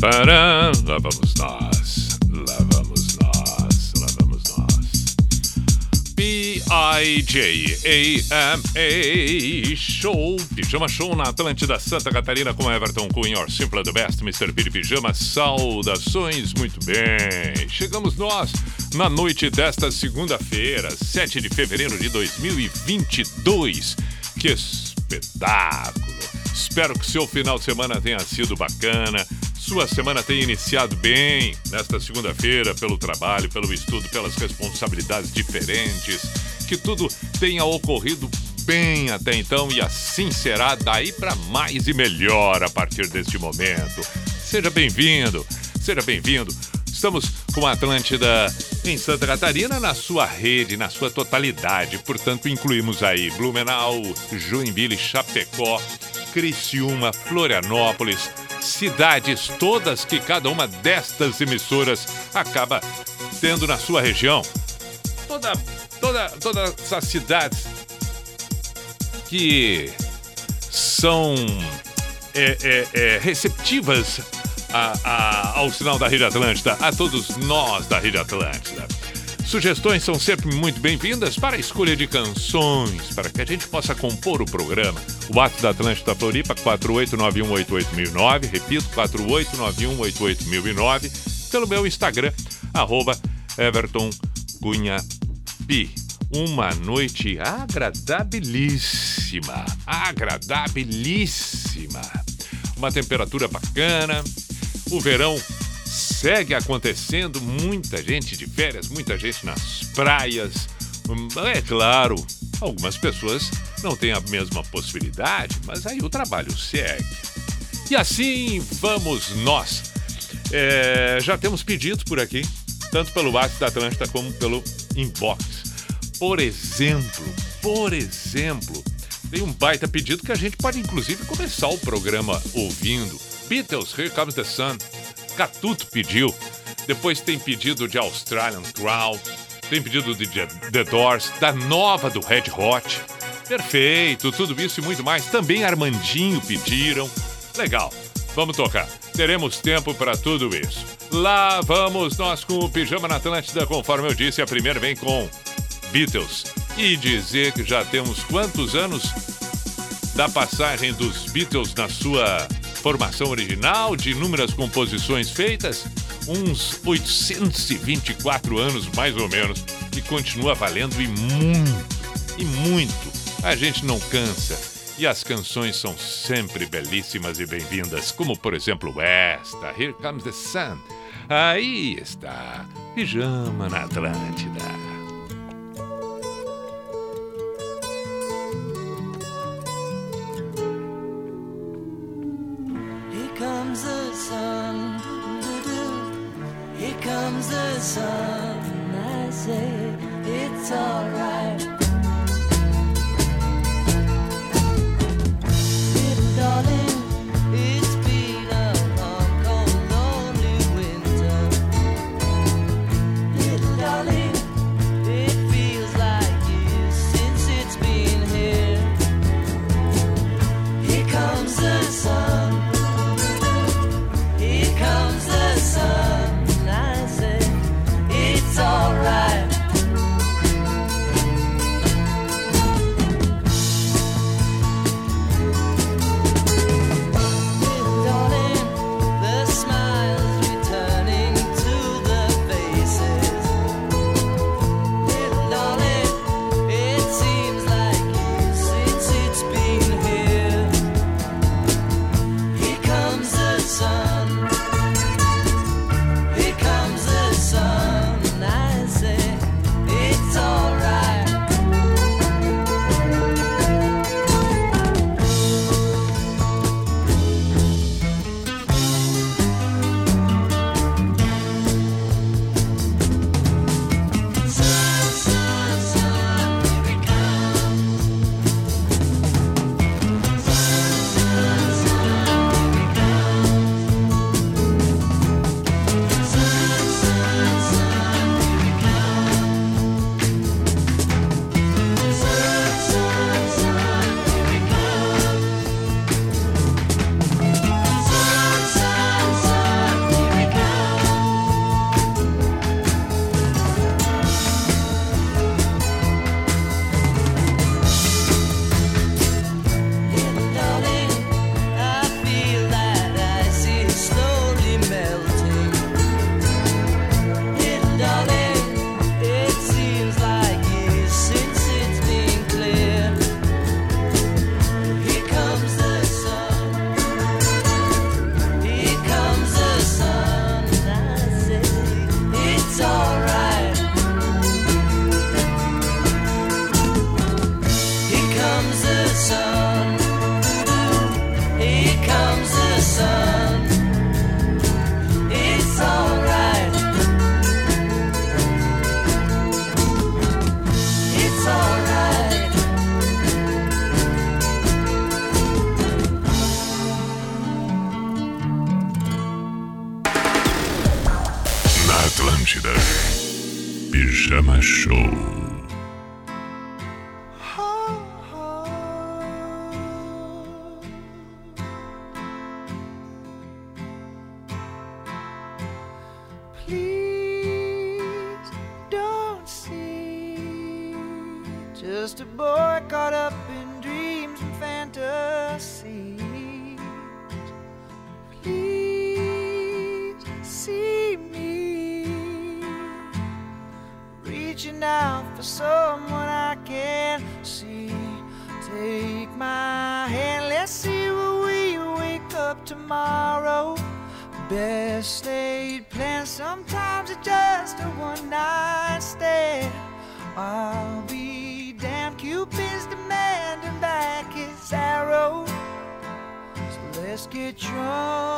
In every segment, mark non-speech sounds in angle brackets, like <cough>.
Pará, lá vamos nós, lá vamos nós, lá vamos nós. P-I-J-A-M-A Show, Pijama Show na Atlântida Santa Catarina com Everton Cunha, Your Simple the Best, Mr. Piri Pijama, saudações, muito bem. Chegamos nós na noite desta segunda-feira, 7 de fevereiro de 2022. Que espetáculo! Espero que seu final de semana tenha sido bacana, sua semana tenha iniciado bem nesta segunda-feira, pelo trabalho, pelo estudo, pelas responsabilidades diferentes, que tudo tenha ocorrido bem até então e assim será daí para mais e melhor a partir deste momento. Seja bem-vindo, seja bem-vindo. Estamos com a Atlântida em Santa Catarina na sua rede, na sua totalidade. Portanto, incluímos aí Blumenau, Joinville, Chapecó, Criciúma, Florianópolis, cidades todas que cada uma destas emissoras acaba tendo na sua região. Toda, toda, todas essas cidades que são é, é, é, receptivas a, a, ao sinal da Rede Atlântida, a todos nós da Rede Atlântida. Sugestões são sempre muito bem-vindas para a escolha de canções, para que a gente possa compor o programa. O WhatsApp da Atlântida Floripa, 489188009, repito, 489188009, pelo meu Instagram, arroba. Uma noite agradabilíssima, agradabilíssima. Uma temperatura bacana, o verão segue acontecendo, muita gente de férias, muita gente nas praias. Hum, É claro, algumas pessoas não têm a mesma possibilidade, mas aí o trabalho segue. E assim vamos nós. É, já temos pedidos por aqui, tanto pelo WhatsApp da Atlântida como pelo inbox. Por exemplo, por exemplo, tem um baita pedido que a gente pode inclusive começar o programa ouvindo. Beatles, Here Comes the Sun. Catuto pediu. Depois tem pedido de Australian Crowd. Tem pedido de The Doors, da nova do Red Hot. Perfeito, tudo isso e muito mais. Também Armandinho pediram. Legal, vamos tocar. Teremos tempo para tudo isso. Lá vamos nós com o Pijama na Atlântida, conforme eu disse. A primeira vem com Beatles. E dizer que já temos quantos anos da passagem dos Beatles na sua formação original, de inúmeras composições feitas, uns 824 anos mais ou menos, e continua valendo e muito, e muito. A gente não cansa. E as canções são sempre belíssimas e bem-vindas, como por exemplo esta, Here Comes the Sun. Aí está, Pijama na Atlântida. Sun. get drunk.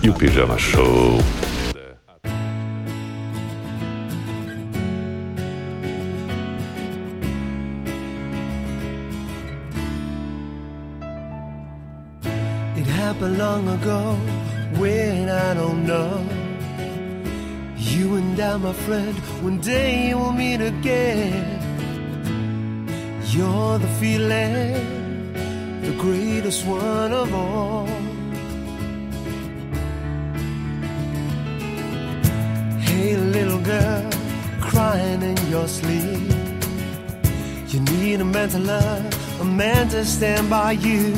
E o Pijama Show. It happened long ago when I don't know. You and I, my friend, one day man to love, a man to stand by you.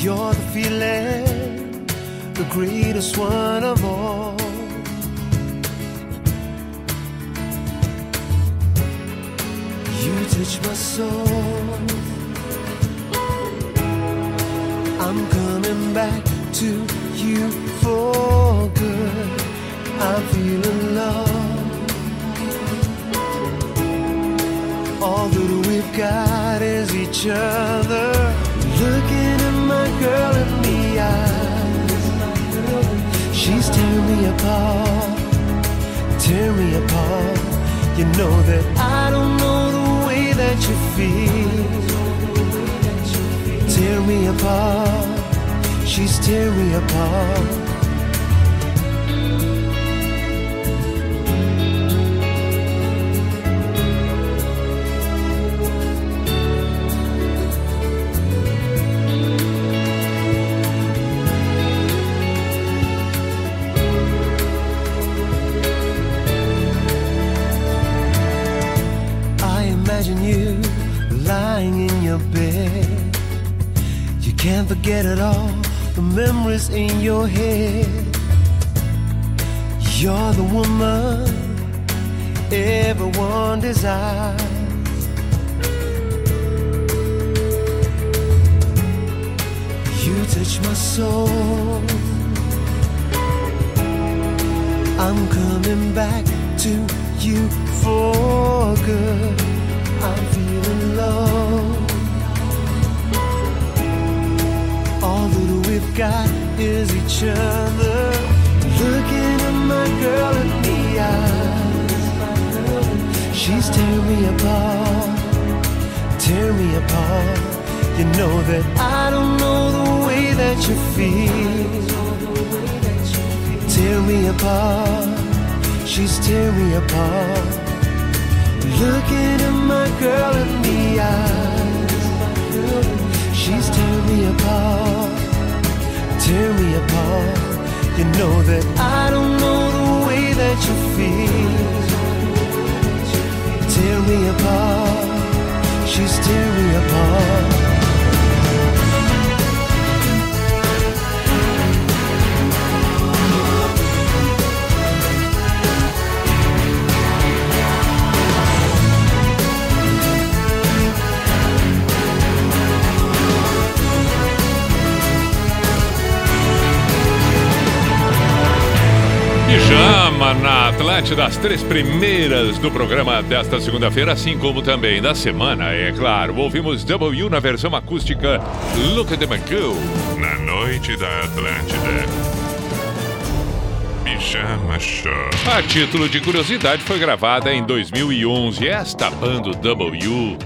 You're the feeling, the greatest one of all. You touch my soul. I'm coming back to you for good. I'm feeling love. All that we've got is each other. Looking at my girl in the eyes. She's tearing me apart, tear me apart. You know that I don't know the way that you feel. Tear me apart, she's tear me apart. The memories in your head. You're the woman everyone desires. You touch my soul. I'm coming back to you for good. I'm feeling low. We've got is each other. Looking at my girl in the eyes. She's tearing me apart, tear me apart. You know that I don't know the way that you feel. Tear me apart, she's tear me apart. Looking at my girl in the eyes. She's tear me apart, tear me apart. You know that I don't know the way that you feel. Tear me apart, she's tearing me apart. Pijama na Atlântida, as três primeiras do programa desta segunda-feira, assim como também da semana, é claro. Ouvimos W na versão acústica Look at the Go na noite da Atlântida. Pijama Show. A título de curiosidade, foi gravada em 2011. Esta banda W,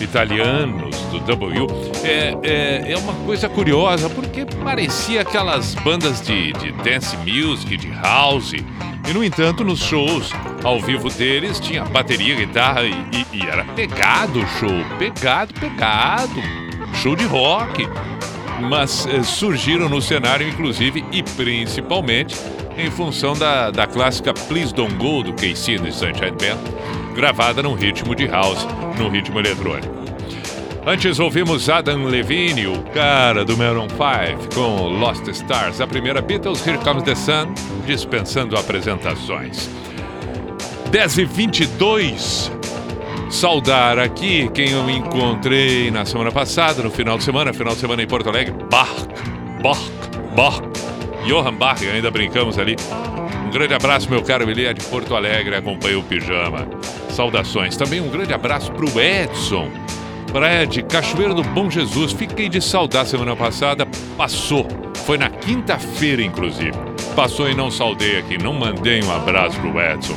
italianos do W, é, é, é uma coisa curiosa, porque parecia aquelas bandas de, de dance music, de house. E, no entanto, nos shows ao vivo deles tinha bateria, guitarra e, e- e era pegado o show. Pegado, pegado. Show de rock mas eh, surgiram no cenário, inclusive e principalmente em função da, da clássica Please Don't Go do KC no Sunshine Band, gravada num ritmo de house, num ritmo eletrônico. Antes ouvimos Adam Levine, o cara do Maroon 5, com Lost Stars, a primeira Beatles, Here Comes the Sun, dispensando apresentações. 10 e 22 saudar aqui quem eu encontrei na semana passada, no final de semana, final de semana em Porto Alegre, Bach, Bach, Bach, Johann Bach, ainda brincamos ali. Um grande abraço, meu caro, ele é de Porto Alegre, acompanha o Pijama. Saudações. Também um grande abraço pro Edson, praia de Cachoeiro do Bom Jesus. Fiquei de saudar semana passada, passou. Foi na quinta-feira, inclusive. Passou e não saudei aqui, não mandei um abraço pro Edson.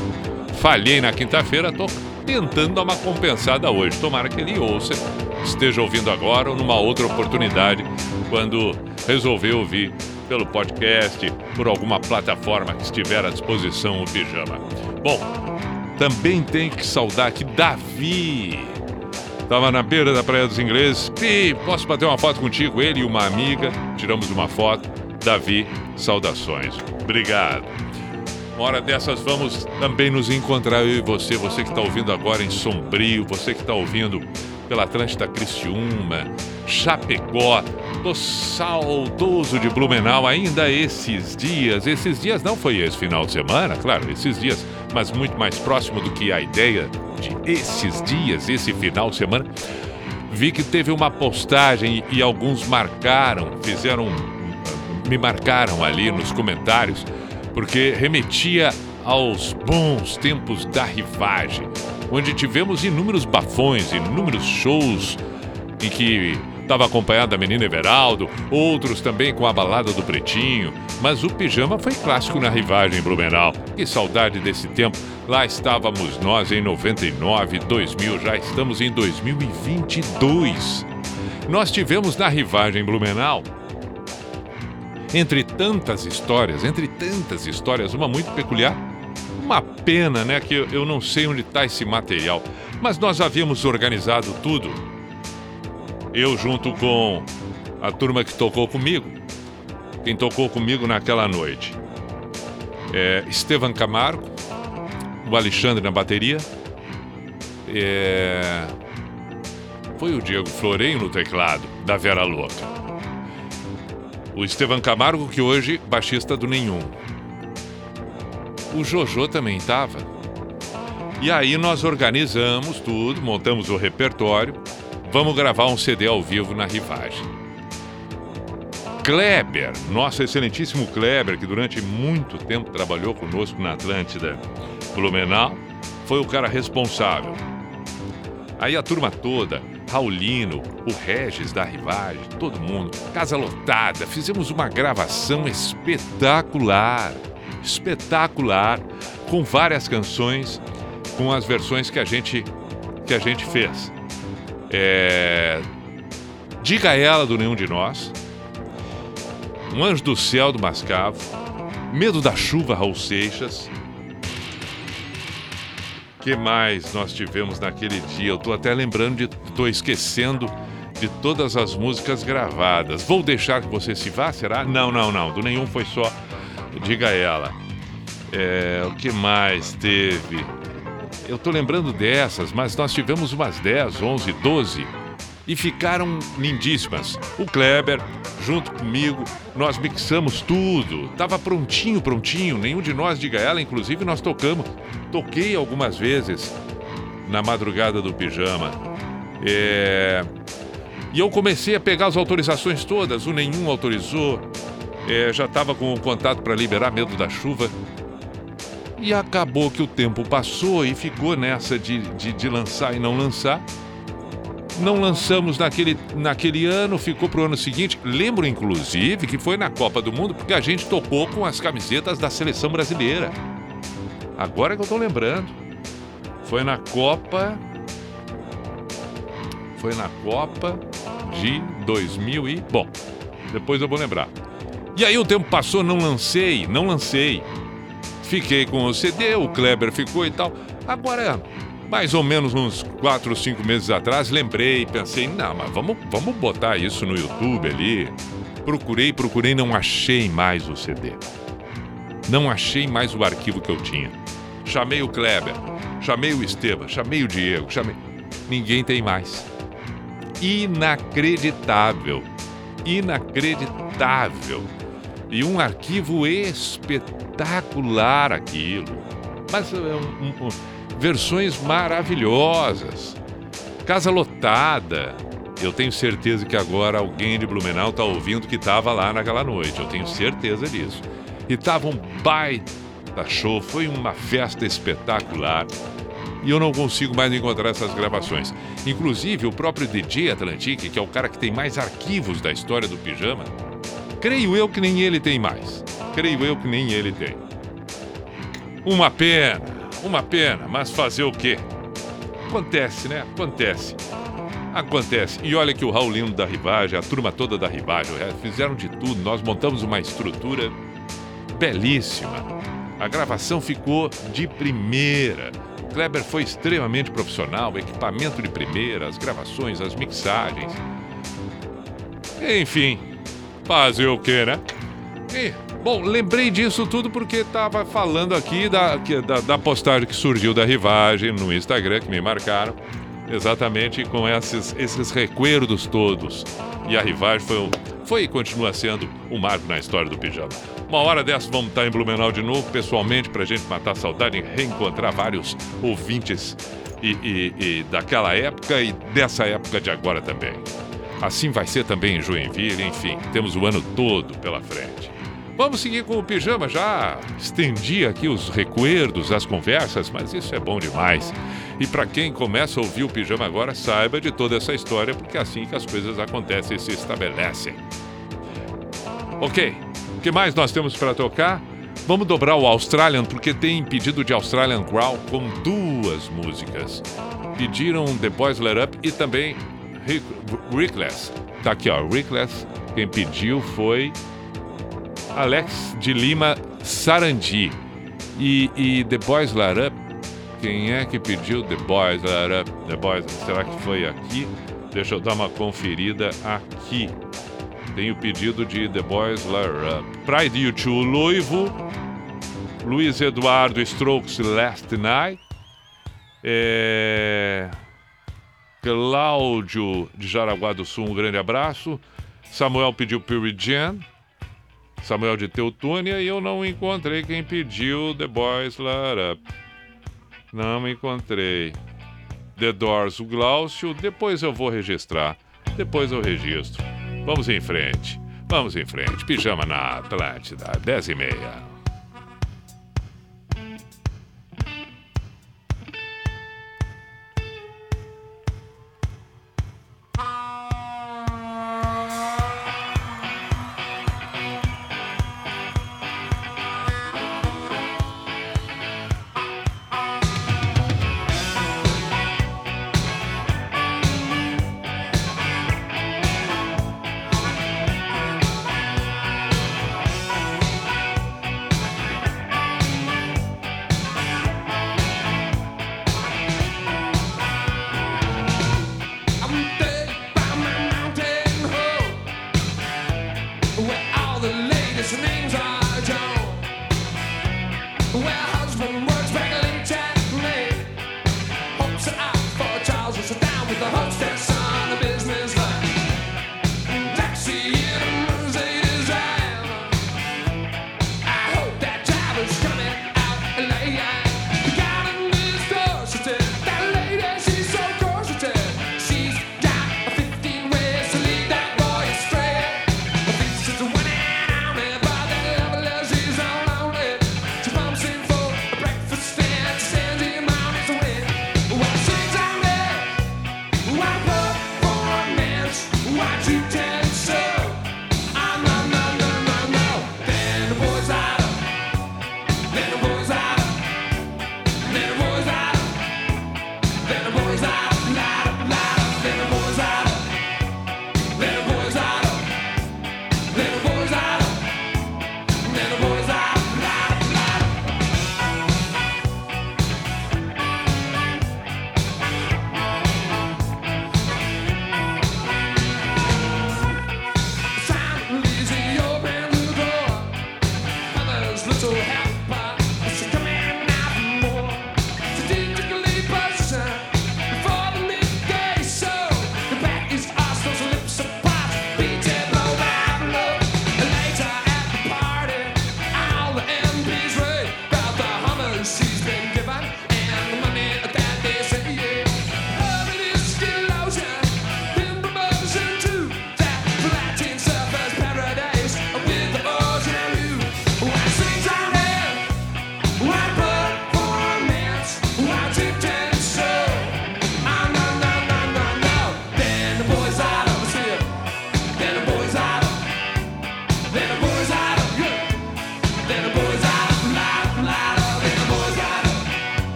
Falhei na quinta-feira, tô tentando dar uma compensada hoje. Tomara que ele ouça, esteja ouvindo agora ou numa outra oportunidade, quando resolver ouvir pelo podcast, por alguma plataforma que estiver à disposição o pijama. Bom, também tem que saudar aqui Davi. Tava na beira da Praia dos Ingleses. Pi, posso bater uma foto contigo? Ele e uma amiga. Tiramos uma foto. Davi, saudações. Obrigado. Uma hora dessas vamos também nos encontrar, eu e você, você que está ouvindo agora em Sombrio, você que está ouvindo pela Atlântida Criciúma, Chapecó, do saudoso de Blumenau, ainda esses dias, esses dias não foi esse final de semana, claro, esses dias, mas muito mais próximo do que a ideia de esses dias, esse final de semana. Vi que teve uma postagem e, e alguns marcaram, fizeram, me marcaram ali nos comentários, porque remetia aos bons tempos da rivagem, onde tivemos inúmeros bafões, inúmeros shows em que estava acompanhado da menina Everaldo, outros também com a balada do Pretinho, mas o pijama foi clássico na rivagem Blumenau. Que saudade desse tempo. Lá estávamos nós em 99, 2000, já estamos em 2022. Nós tivemos na rivagem Blumenau entre tantas histórias, entre tantas histórias, uma muito peculiar. Uma pena, né, que eu, eu não sei onde está esse material, mas nós havíamos organizado tudo. Eu junto com a turma que tocou comigo, quem tocou comigo naquela noite, é Estevan Camargo, o Alexandre na bateria, é, foi o Diego Florenho no teclado, da Vera Louca. O Estevan Camargo, que hoje baixista do Nenhum. O Jojo também estava. E aí nós organizamos tudo, montamos o repertório. Vamos gravar um CD ao vivo na rivagem. Kleber, nosso excelentíssimo Kleber, que durante muito tempo trabalhou conosco na Atlântida Blumenau, foi o cara responsável. Aí a turma toda, Raulino, o Regis da Rivagem, todo mundo, casa lotada, fizemos uma gravação espetacular, espetacular, com várias canções, com as versões que a gente que a gente fez. É... Diga ela do nenhum de nós, Um Anjo do Céu do Mascavo, Medo da Chuva Raul Seixas, que mais nós tivemos naquele dia? Eu tô até lembrando de. tô esquecendo de todas as músicas gravadas. Vou deixar que você se vá, será? Não, não, não. Do nenhum foi só. Diga ela. É, o que mais teve? Eu tô lembrando dessas, mas nós tivemos umas 10, 11, 12 e ficaram lindíssimas. O Kleber, junto comigo, nós mixamos tudo. Tava prontinho, prontinho. Nenhum de nós diga ela, inclusive nós tocamos. Toquei algumas vezes na madrugada do pijama. É... E eu comecei a pegar as autorizações todas. O nenhum autorizou. É, já estava com o contato para liberar medo da chuva. E acabou que o tempo passou e ficou nessa de, de, de lançar e não lançar. Não lançamos naquele, naquele ano, ficou pro ano seguinte. Lembro, inclusive, que foi na Copa do Mundo, porque a gente tocou com as camisetas da seleção brasileira. Agora que eu tô lembrando. Foi na Copa. Foi na Copa de 2000 e. Bom, depois eu vou lembrar. E aí o tempo passou, não lancei, não lancei. Fiquei com o CD, o Kleber ficou e tal. Agora, mais ou menos uns 4 ou 5 meses atrás, lembrei, pensei, não, mas vamos, vamos botar isso no YouTube ali. Procurei, procurei, não achei mais o CD. Não achei mais o arquivo que eu tinha. Chamei o Kleber, chamei o Esteban, chamei o Diego, chamei. Ninguém tem mais. Inacreditável. Inacreditável. E um arquivo espetacular aquilo. Mas é um, um, versões maravilhosas. Casa lotada. Eu tenho certeza que agora alguém de Blumenau está ouvindo que estava lá naquela noite. Eu tenho certeza disso. E tava um baita show, foi uma festa espetacular. E eu não consigo mais encontrar essas gravações. Inclusive, o próprio DJ Atlantique, que é o cara que tem mais arquivos da história do pijama, creio eu que nem ele tem mais. Creio eu que nem ele tem. Uma pena, uma pena, mas fazer o quê? Acontece, né? Acontece. Acontece. E olha que o Raulino da Rivagem, a turma toda da Rivagem, fizeram de tudo. Nós montamos uma estrutura belíssima. A gravação ficou de primeira. O Kleber foi extremamente profissional, equipamento de primeira, as gravações, as mixagens. Enfim, fazer o quê, né? E Bom, lembrei disso tudo porque estava falando aqui da, da, da postagem que surgiu da Rivagem no Instagram, que me marcaram, exatamente com esses, esses recuerdos todos. E a Rivagem foi, foi e continua sendo um marco na história do pijama. Uma hora dessa vamos estar em Blumenau de novo, pessoalmente, para a gente matar a saudade e reencontrar vários ouvintes e, e- e daquela época e dessa época de agora também. Assim vai ser também em Joinville, enfim, temos o ano todo pela frente. Vamos seguir com o pijama. Já estendi aqui os recuerdos, as conversas, mas isso é bom demais. E para quem começa a ouvir o pijama agora, saiba de toda essa história, porque é assim que as coisas acontecem e se estabelecem. Ok, o que mais nós temos para tocar? Vamos dobrar o Australian, porque tem pedido de Australian Growl com duas músicas. Pediram The Boys Let Up e também Rick- Reckless. Tá aqui, ó, Reckless. Quem pediu foi Alex de Lima Sarandi. E, e The Boys Let Up, quem é que pediu The Boys Let Up? The Boys, será que foi aqui? Deixa eu dar uma conferida aqui. Tem o pedido de The Boys Let Up. Pride U2 Luivo. Luiz Eduardo Strokes Last Night. É... Cláudio de Jaraguá do Sul, um grande abraço. Samuel pediu Pure Jam. Samuel de Teutônia e eu não encontrei quem pediu The Boys Up. Não encontrei. The Doors, o Glaucio. Depois eu vou registrar. Depois eu registro. Vamos em frente. Vamos em frente. Pijama na Atlântida, 10 e meia.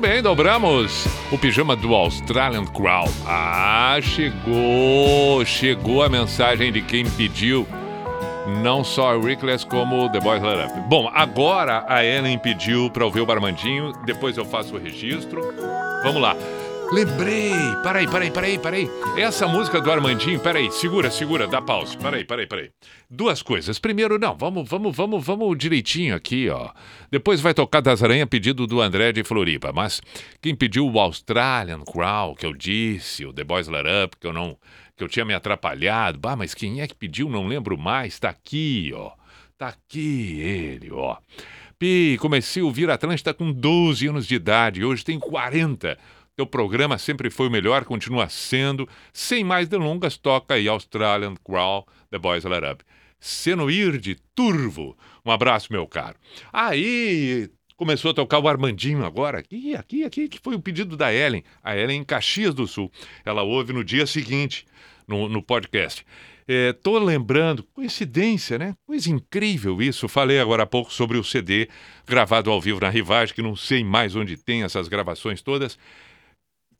Muito bem, dobramos o pijama do Australian Crow. Ah, chegou! Chegou a mensagem de quem pediu. Não só Reckless como The Boys Let Up. Bom, agora a Ellen pediu para ouvir o Barmandinho, depois eu faço o registro. Vamos lá. Lembrei! Peraí, peraí, peraí, peraí. Essa música do Armandinho, peraí, segura, segura, dá pausa. Peraí, peraí, peraí. Duas coisas. Primeiro, não, vamos, vamos, vamos, vamos direitinho aqui, ó. Depois vai tocar das aranhas, pedido do André de Floripa. Mas quem pediu o Australian Crow, que eu disse, o The Boys Let Up, que eu não. que eu tinha me atrapalhado. Bah, mas quem é que pediu? Não lembro mais. Tá aqui, ó. Tá aqui ele, ó. Pi, comecei a ouvir Atlântida com 12 anos de idade, hoje tenho 40. Teu programa sempre foi o melhor, continua sendo. Sem mais delongas, toca aí Australian Crawl, The Boys Let Up. Senoir de Turvo. Um abraço, meu caro. Aí começou a tocar o Armandinho agora. Aqui, aqui, aqui, que foi o pedido da Ellen. A Ellen em Caxias do Sul. Ela ouve no dia seguinte, no, no podcast. É, tô lembrando, coincidência, né? Coisa incrível isso. Falei agora há pouco sobre o CD gravado ao vivo na Rivagem, que não sei mais onde tem essas gravações todas.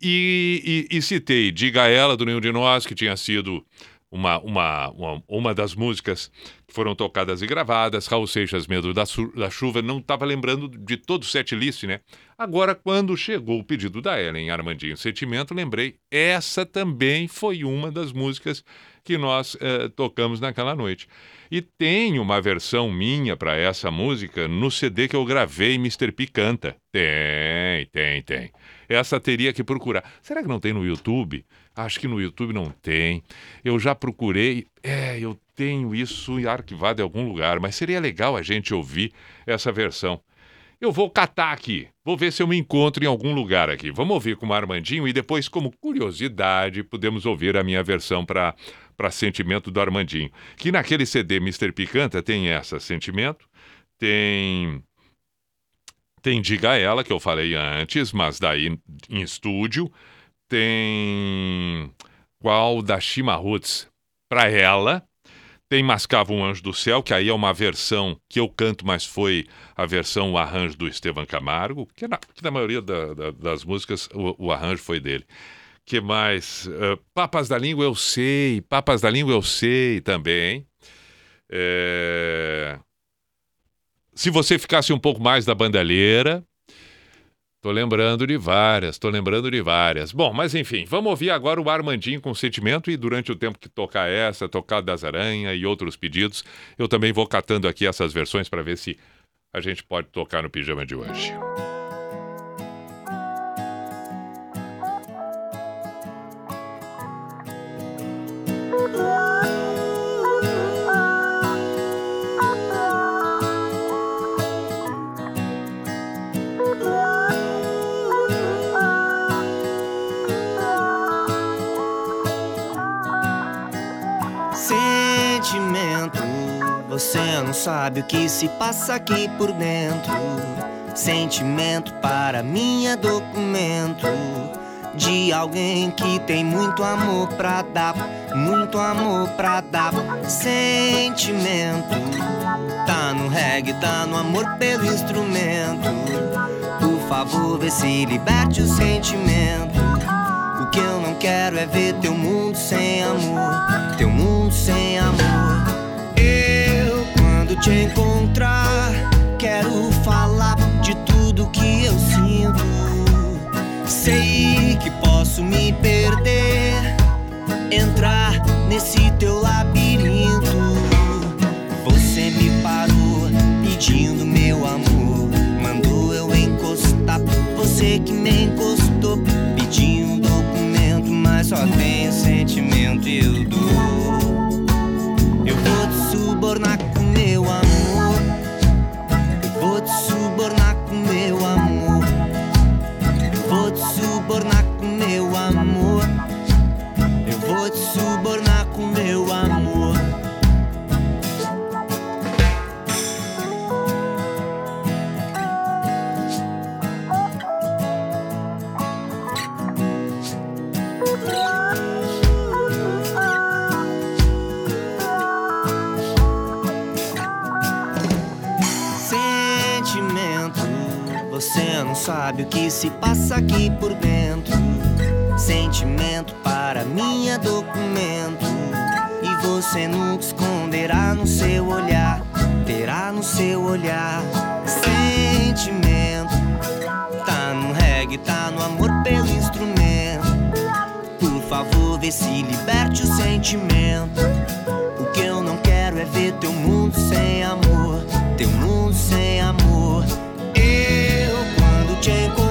E, e- e citei Diga Ela, do Nenhum de Nós, que tinha sido uma, uma, uma, uma das músicas que foram tocadas e gravadas. Raul Seixas, Medo da, da Chuva, não estava lembrando de todo o set list, né? Agora, quando chegou o pedido da Ellen Armandinho Sentimento, lembrei, essa também foi uma das músicas que nós eh, tocamos naquela noite. E tem uma versão minha para essa música no CD que eu gravei, Mr. P canta. Tem, tem, tem. Essa teria que procurar. Será que não tem no YouTube? Acho que no YouTube não tem. Eu já procurei. É, eu tenho isso arquivado em algum lugar, mas seria legal a gente ouvir essa versão. Eu vou catar aqui. Vou ver se eu me encontro em algum lugar aqui. Vamos ouvir com o Armandinho e depois, como curiosidade, podemos ouvir a minha versão para para Sentimento do Armandinho. Que naquele CD Mr. Picanta tem essa Sentimento, tem tem Diga Ela, que eu falei antes, mas daí em estúdio. Tem qual da Shima Roots para ela. Tem Mascava um Anjo do Céu, que aí é uma versão que eu canto, mas foi a versão, o arranjo do Estevam Camargo, que na, que na maioria da- da- das músicas o, o arranjo foi dele. que mais? Ah, Papas da Língua eu sei, Papas da Língua eu sei também. É, Se você ficasse um pouco mais da bandalheira, Tô lembrando de várias, tô lembrando de várias. Bom, mas enfim, vamos ouvir agora o Armandinho com sentimento e durante o tempo que tocar essa, tocar das Aranha e outros pedidos, eu também vou catando aqui essas versões para ver se a gente pode tocar no pijama de hoje. Você não sabe o que se passa aqui por dentro. Sentimento para mim é documento de alguém que tem muito amor pra dar, muito amor pra dar. Sentimento tá no reggae, tá no amor pelo instrumento. Por favor, vê se liberte o sentimento. O que eu não quero é ver teu mundo sem amor, teu mundo sem amor. Eu, quando te encontrar, quero falar de tudo que eu sinto. Sei que posso me perder, entrar nesse teu labirinto. Você me parou pedindo meu amor, mandou eu encostar. Você que me encostou pedindo um documento, mas só tenho sentimento e eu dou. Sabe o que se passa aqui por dentro. Sentimento para mim é documento. E você nunca esconderá no seu olhar, terá no seu olhar. Sentimento, tá no reggae, tá no amor pelo instrumento. Por favor, vê se liberte o sentimento. O que eu não quero é ver teu mundo sem amor, teu mundo sem amor. Eu, quando te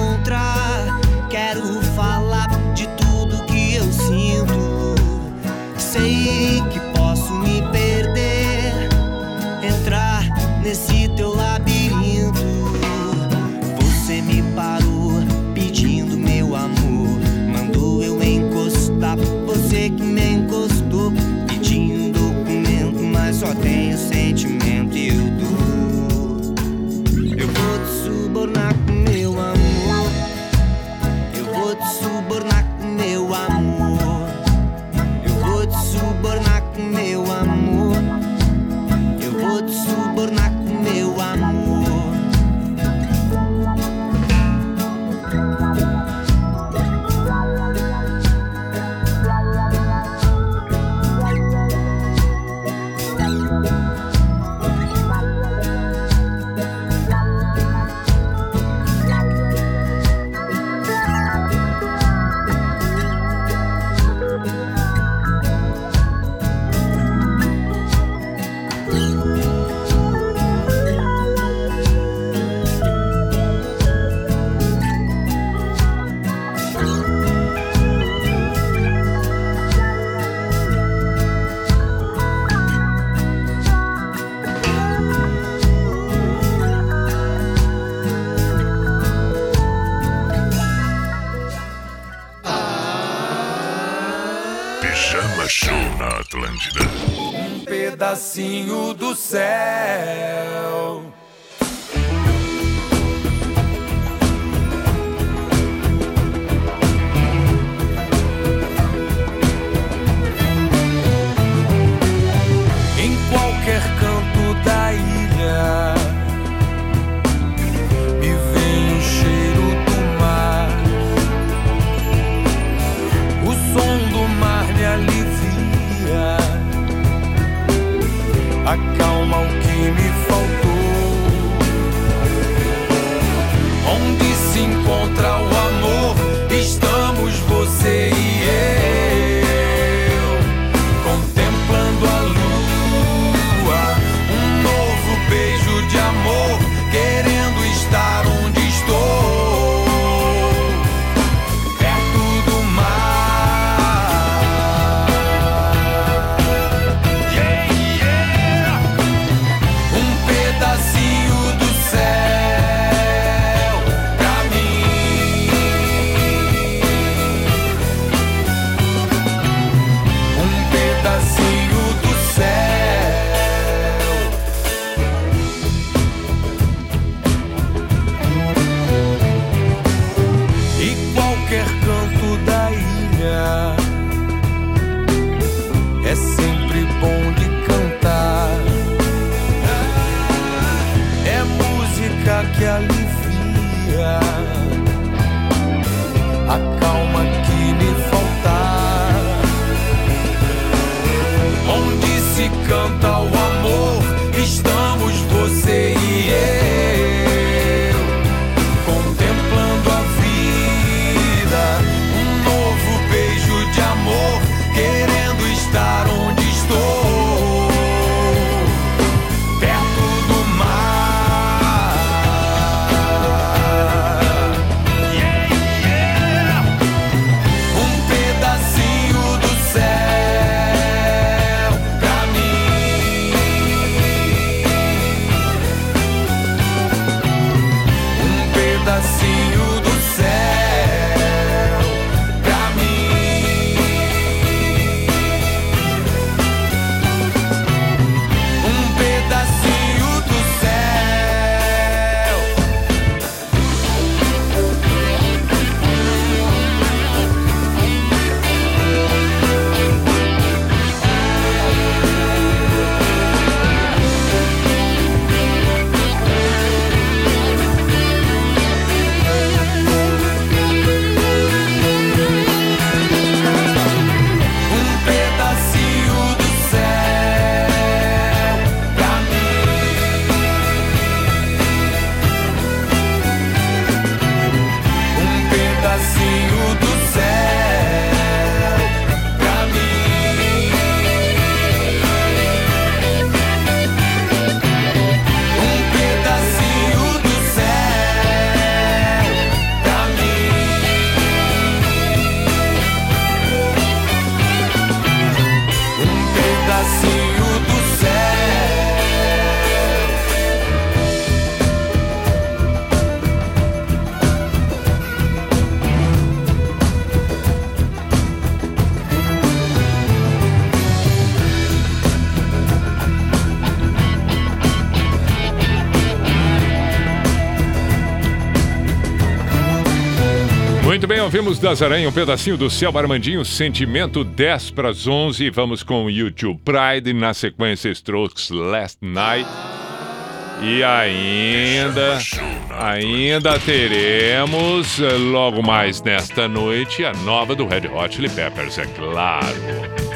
ouvimos das Aranha um pedacinho do Céu Armandinho, Sentimento 10 para as 11. Vamos com YouTube Pride, na sequência Strokes Last Night. E ainda, ainda teremos, eh, logo mais nesta noite, a nova do Red Hot Chili Peppers, é claro.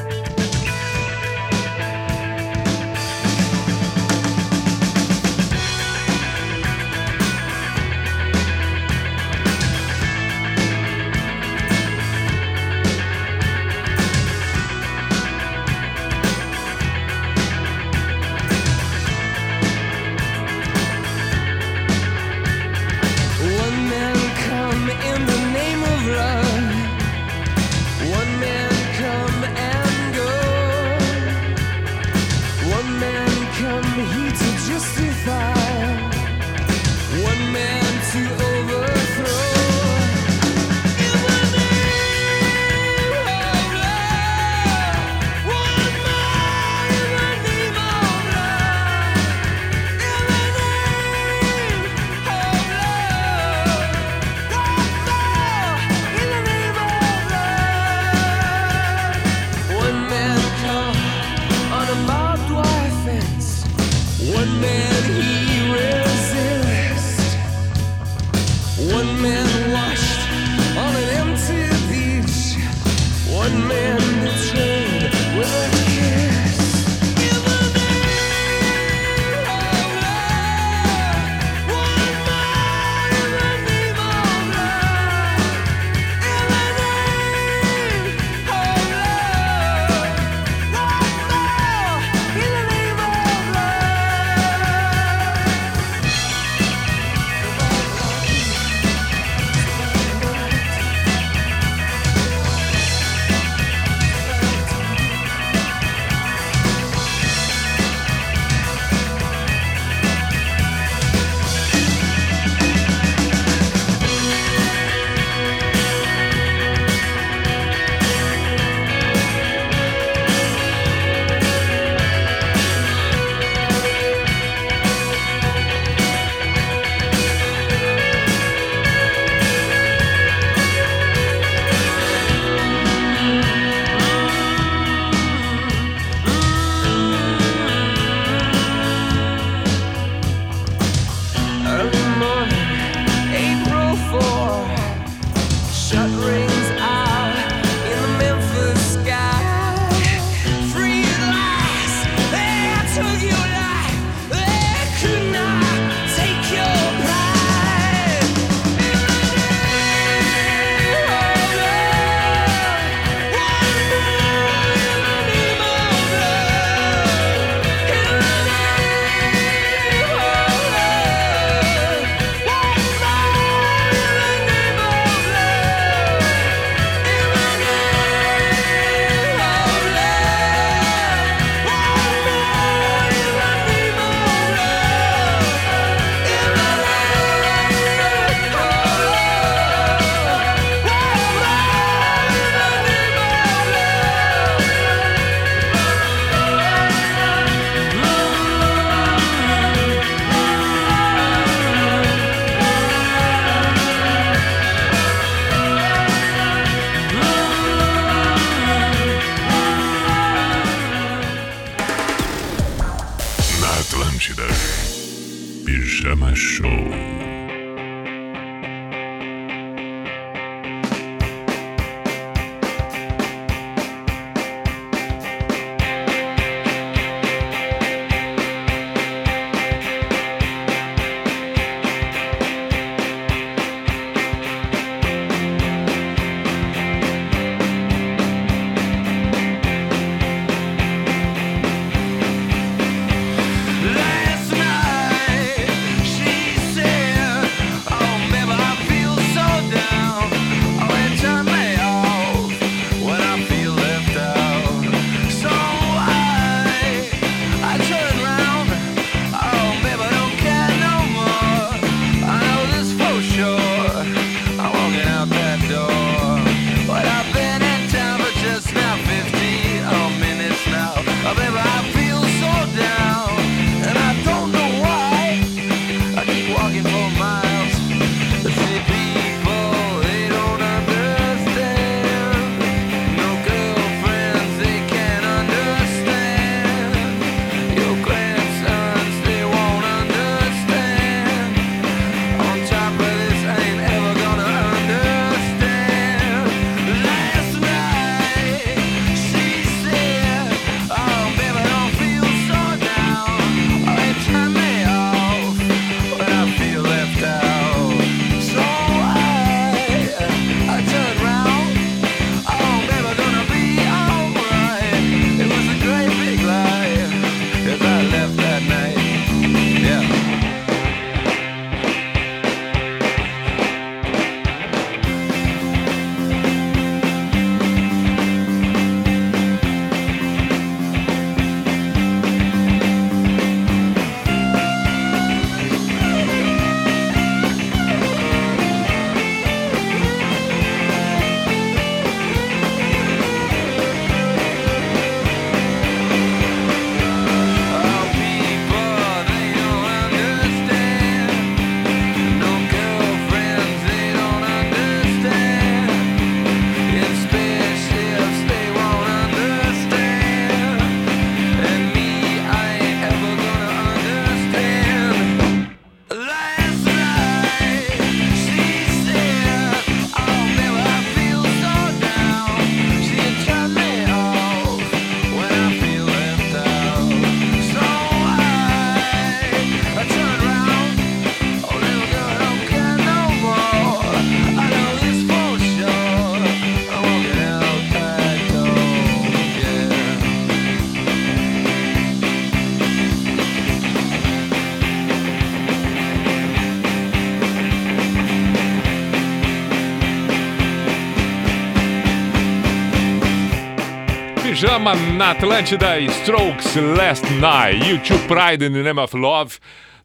Pijama na Atlântida, Strokes Last Night, YouTube Pride in the Name of Love.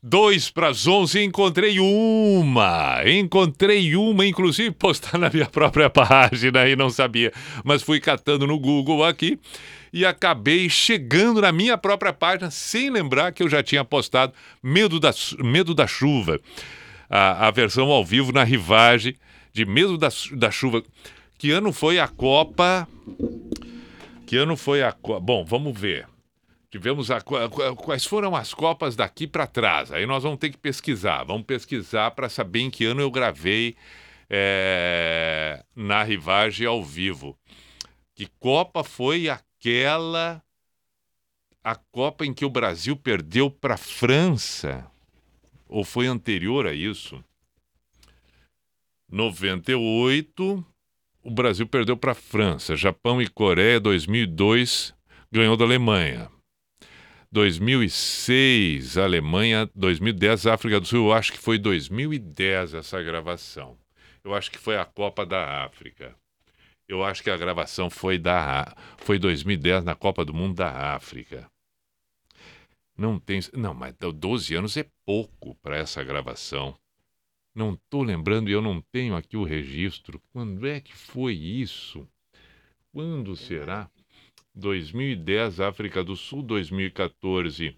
Dois para as 11, encontrei uma. Encontrei uma, inclusive postar <laughs> na minha própria página e não sabia. Mas fui catando no Google aqui e acabei chegando na minha própria página sem lembrar que eu já tinha postado Medo da, Medo da Chuva. A, a versão ao vivo na rivagem de Medo da, da Chuva. Que ano foi a Copa? Que ano foi a? Bom, vamos ver. Tivemos a, qua- qua- quais foram as Copas daqui para trás. Aí nós vamos ter que pesquisar. Vamos pesquisar para saber em que ano eu gravei é, na rivagem ao vivo. Que Copa foi aquela a Copa em que o Brasil perdeu para a França? Ou foi anterior a isso? 98, o Brasil perdeu para a França. Japão e Coreia, 2002, ganhou da Alemanha. 2006, Alemanha. 2010, África do Sul. Eu acho que foi 2010 essa gravação. Eu acho que foi a Copa da África. Eu acho que a gravação foi da foi 2010 na Copa do Mundo da África. Não tem, não, mas 12 anos é pouco para essa gravação. Não estou lembrando e eu não tenho aqui o registro. Quando é que foi isso? Quando será? 2010, África do Sul, 2014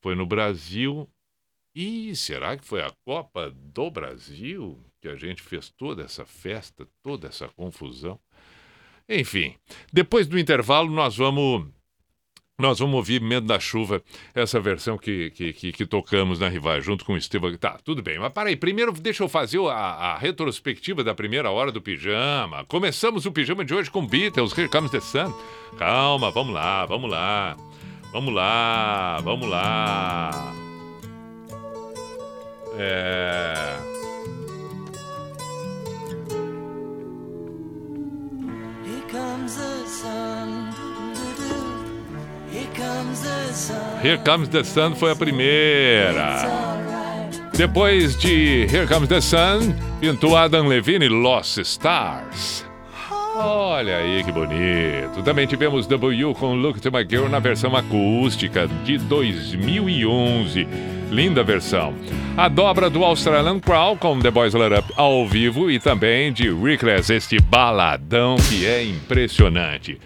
foi no Brasil. E será que foi a Copa do Brasil que a gente fez toda essa festa, toda essa confusão? Enfim, depois do intervalo nós vamos nós vamos ouvir Medo da Chuva, essa versão que, que, que, que tocamos na Rivai, junto com o Estevam. Tá, tudo bem, mas para aí, primeiro deixa eu fazer a, a retrospectiva da primeira hora do pijama. Começamos o pijama de hoje com Beatles, Here Comes the Sun. Calma, vamos lá, vamos lá, vamos lá, vamos lá. É. Here comes the sun. Foi a primeira. Depois de Here Comes the Sun, pintou Adam Levine Lost Stars. Olha aí que bonito. Também tivemos W com Look to My Girl na versão acústica de 2011. Linda versão. A dobra do Australian Crow com The Boys Let Up ao vivo e também de Reckless, este baladão que é impressionante.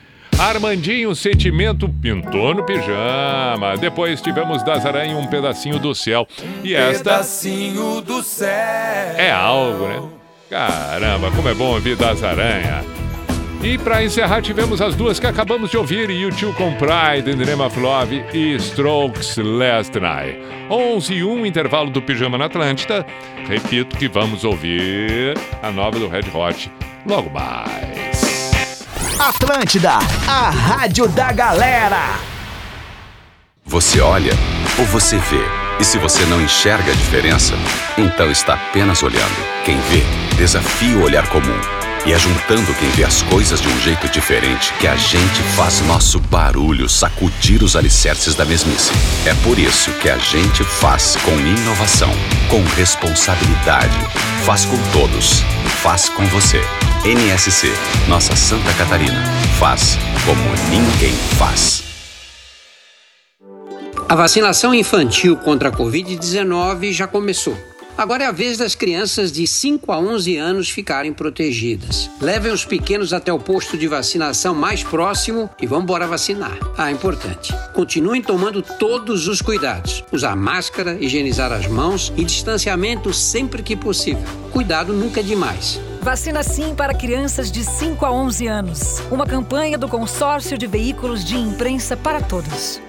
Armandinho Sentimento pintou no pijama. Depois tivemos Das Aranha um pedacinho do céu. E esta Pedacinho do céu. é algo, né? Caramba, como é bom ouvir Das Aranha. E para encerrar, tivemos as duas que acabamos de ouvir: YouTube com Pride in the Name of Love e Strokes Last Night. 11 e 1, intervalo do Pijama na Atlântida. Repito que vamos ouvir a nova do Red Hot logo mais. Atlântida, a rádio da galera. Você olha ou você vê? E se você não enxerga a diferença, então está apenas olhando. Quem vê, desafia o olhar comum. E é juntando quem vê as coisas de um jeito diferente que a gente faz nosso barulho sacudir os alicerces da mesmice. É por isso que a gente faz com inovação, com responsabilidade. Faz com todos. Faz com você. NSC, nossa Santa Catarina. Faz como ninguém faz. A vacinação infantil contra a Covid-19 já começou. Agora é a vez das crianças de 5 a 11 anos ficarem protegidas. Levem os pequenos até o posto de vacinação mais próximo e vão embora vacinar. Ah, importante. Continuem tomando todos os cuidados. Usar máscara, higienizar as mãos e distanciamento sempre que possível. Cuidado nunca é demais. Vacina Sim para crianças de 5 a 11 anos. Uma campanha do Consórcio de Veículos de Imprensa para Todos.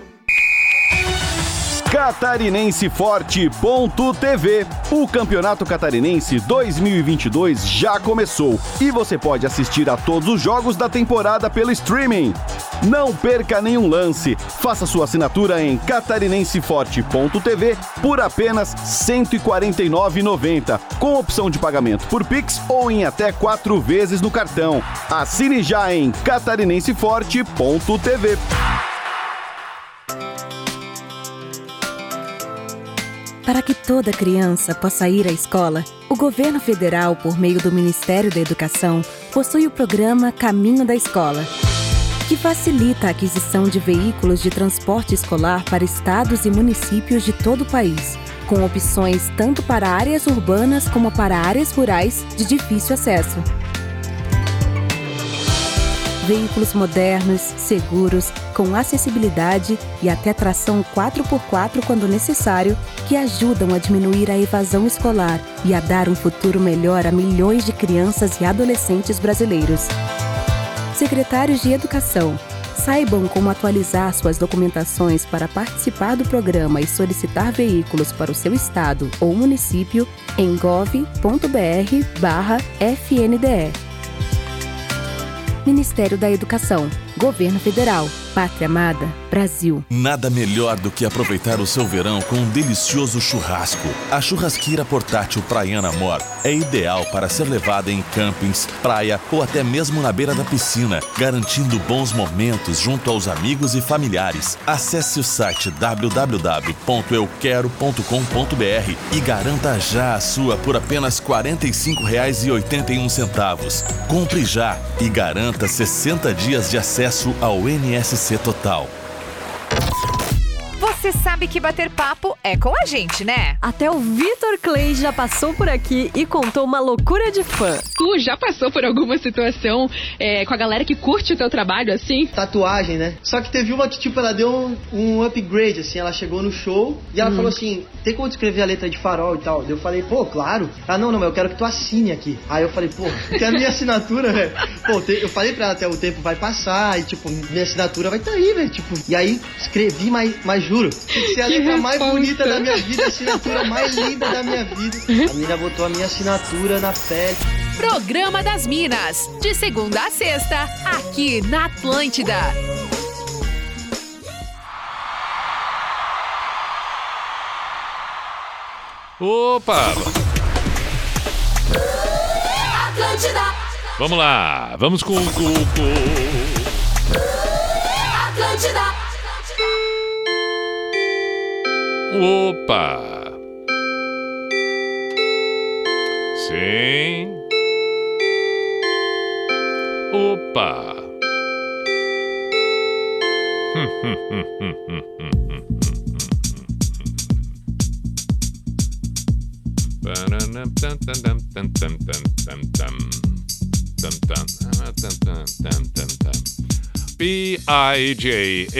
Catarinenseforte.tv. O Campeonato Catarinense 2022 já começou e você pode assistir a todos os jogos da temporada pelo streaming. Não perca nenhum lance. Faça sua assinatura em catarinenseforte.tv por apenas R$ 149,90, com opção de pagamento por Pix ou em até quatro vezes no cartão. Assine já em catarinenseforte.tv. Para que toda criança possa ir à escola, o governo federal, por meio do Ministério da Educação, possui o programa Caminho da Escola. que facilita a aquisição de veículos de transporte escolar para estados e municípios de todo o país, com opções tanto para áreas urbanas como para áreas rurais de difícil acesso. Veículos modernos, seguros, com acessibilidade e até tração 4x4 quando necessário, que ajudam a diminuir a evasão escolar e a dar um futuro melhor a milhões de crianças e adolescentes brasileiros. Secretários de Educação, saibam como atualizar suas documentações para participar do programa e solicitar veículos para o seu estado ou município em gov.br/fnde. Ministério da Educação, Governo Federal, Pátria Amada, Brasil. Nada melhor do que aproveitar o seu verão com um delicioso churrasco. A churrasqueira portátil Praiana Mor é ideal para ser levada em campings, praia ou até mesmo na beira da piscina, garantindo bons momentos junto aos amigos e familiares. Acesse o site www.euquero.com.br e garanta já a sua por apenas R$ 45,81. Compre já e garanta 60 dias de acesso ao NSC Total. Você sabe que bater papo é com a gente, né? Até o Vitor Clay já passou por aqui e contou uma loucura de fã. Tu já passou por alguma situação é, com a galera que curte o teu trabalho, assim? Tatuagem, né? Só que teve uma que, tipo, ela deu um, um upgrade, assim. Ela chegou no show e ela Uhum. falou assim: tem como descrever a letra de farol e tal? Eu falei, pô, claro. Ah, não, não, mas eu quero que tu assine aqui. Aí eu falei, pô, tem a minha assinatura, velho. Pô, te- eu falei pra ela até o tempo vai passar e, tipo, minha assinatura vai estar tá aí, velho. Tipo, e aí escrevi, mas, mas juro, se a Que letra mais bonita da minha vida, a assinatura mais linda da minha vida. A menina botou a minha assinatura na pele. Programa das Minas, de segunda a sexta, aqui na Atlântida. Opa! Atlântida, Vamos lá, vamos com o. com- com- Atlântida, Opa! Sim. Opa! <laughs> P-I-J-A-M-A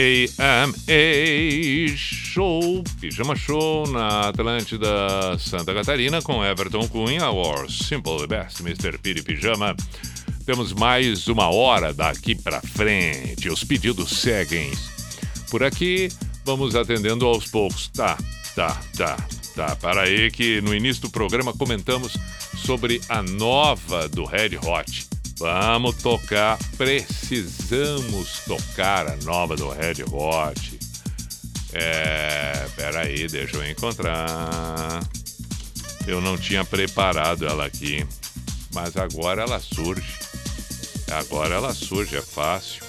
Show, Pijama Show na Atlântida Santa Catarina com Everton Cunha, or Simple the Best, Mr. Piri Pijama. Temos mais uma hora daqui pra frente. Os pedidos seguem. Por aqui, vamos atendendo aos poucos. Tá, tá, tá, tá. Para aí que no início do programa comentamos sobre a nova do Red Hot. Vamos tocar, precisamos tocar a nova do Red Hot. É, peraí, deixa eu encontrar. Eu não tinha preparado ela aqui, mas agora ela surge. Agora ela surge, é fácil.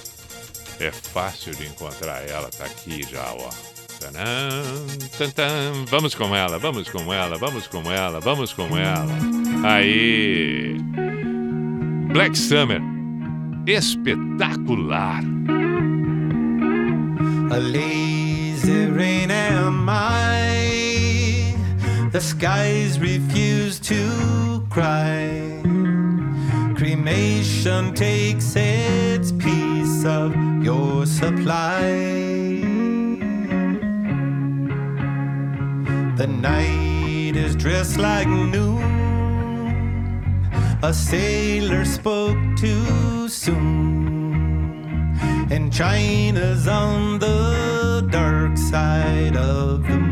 É fácil de encontrar ela, tá aqui já, ó. Vamos com ela, vamos com ela, vamos com ela, vamos com ela. Aí. Black Summer. Espetacular. A lazy rain am I. The skies refuse to cry. Cremation takes its piece of your supply. The night is dressed like noon. A sailor spoke too soon. And China's on the dark side of the moon.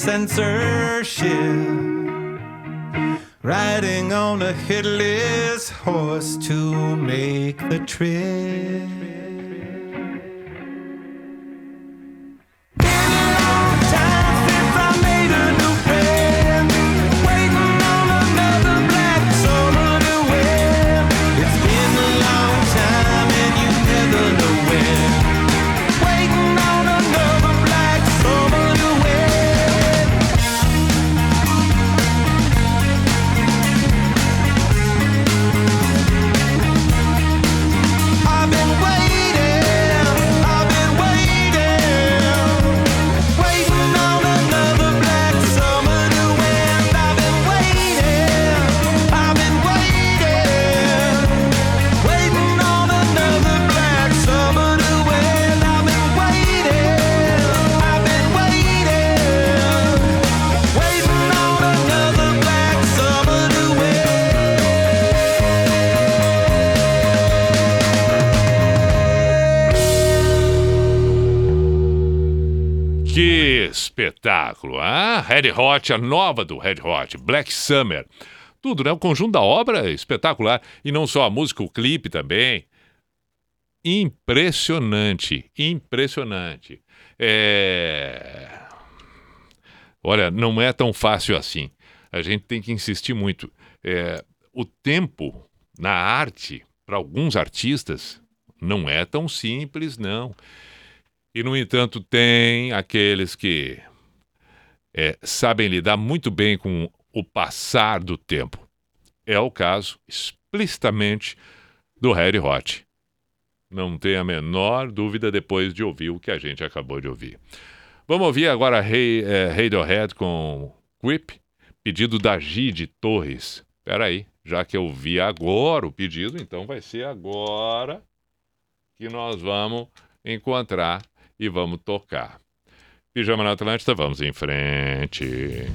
Sensor. Espetáculo! Ah, Red Hot, a nova do Red Hot, Black Summer. Tudo, né? O conjunto da obra é espetacular. E não só a música, o clipe também. Impressionante, impressionante. É... Olha, não é tão fácil assim. A gente tem que insistir muito. É, O tempo na arte, para alguns artistas, não é tão simples, não. E, no entanto, tem aqueles que é, sabem lidar muito bem com o passar do tempo. É o caso, explicitamente, do Harry Hot. Não tem a menor dúvida depois de ouvir o que a gente acabou de ouvir. Vamos ouvir agora Hey, é, Radiohead com Creep, pedido da Gide Torres. Espera aí, já que eu vi agora o pedido, então vai ser agora que nós vamos encontrar e vamos tocar. Pijama na Atlântida, vamos em frente.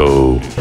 Show.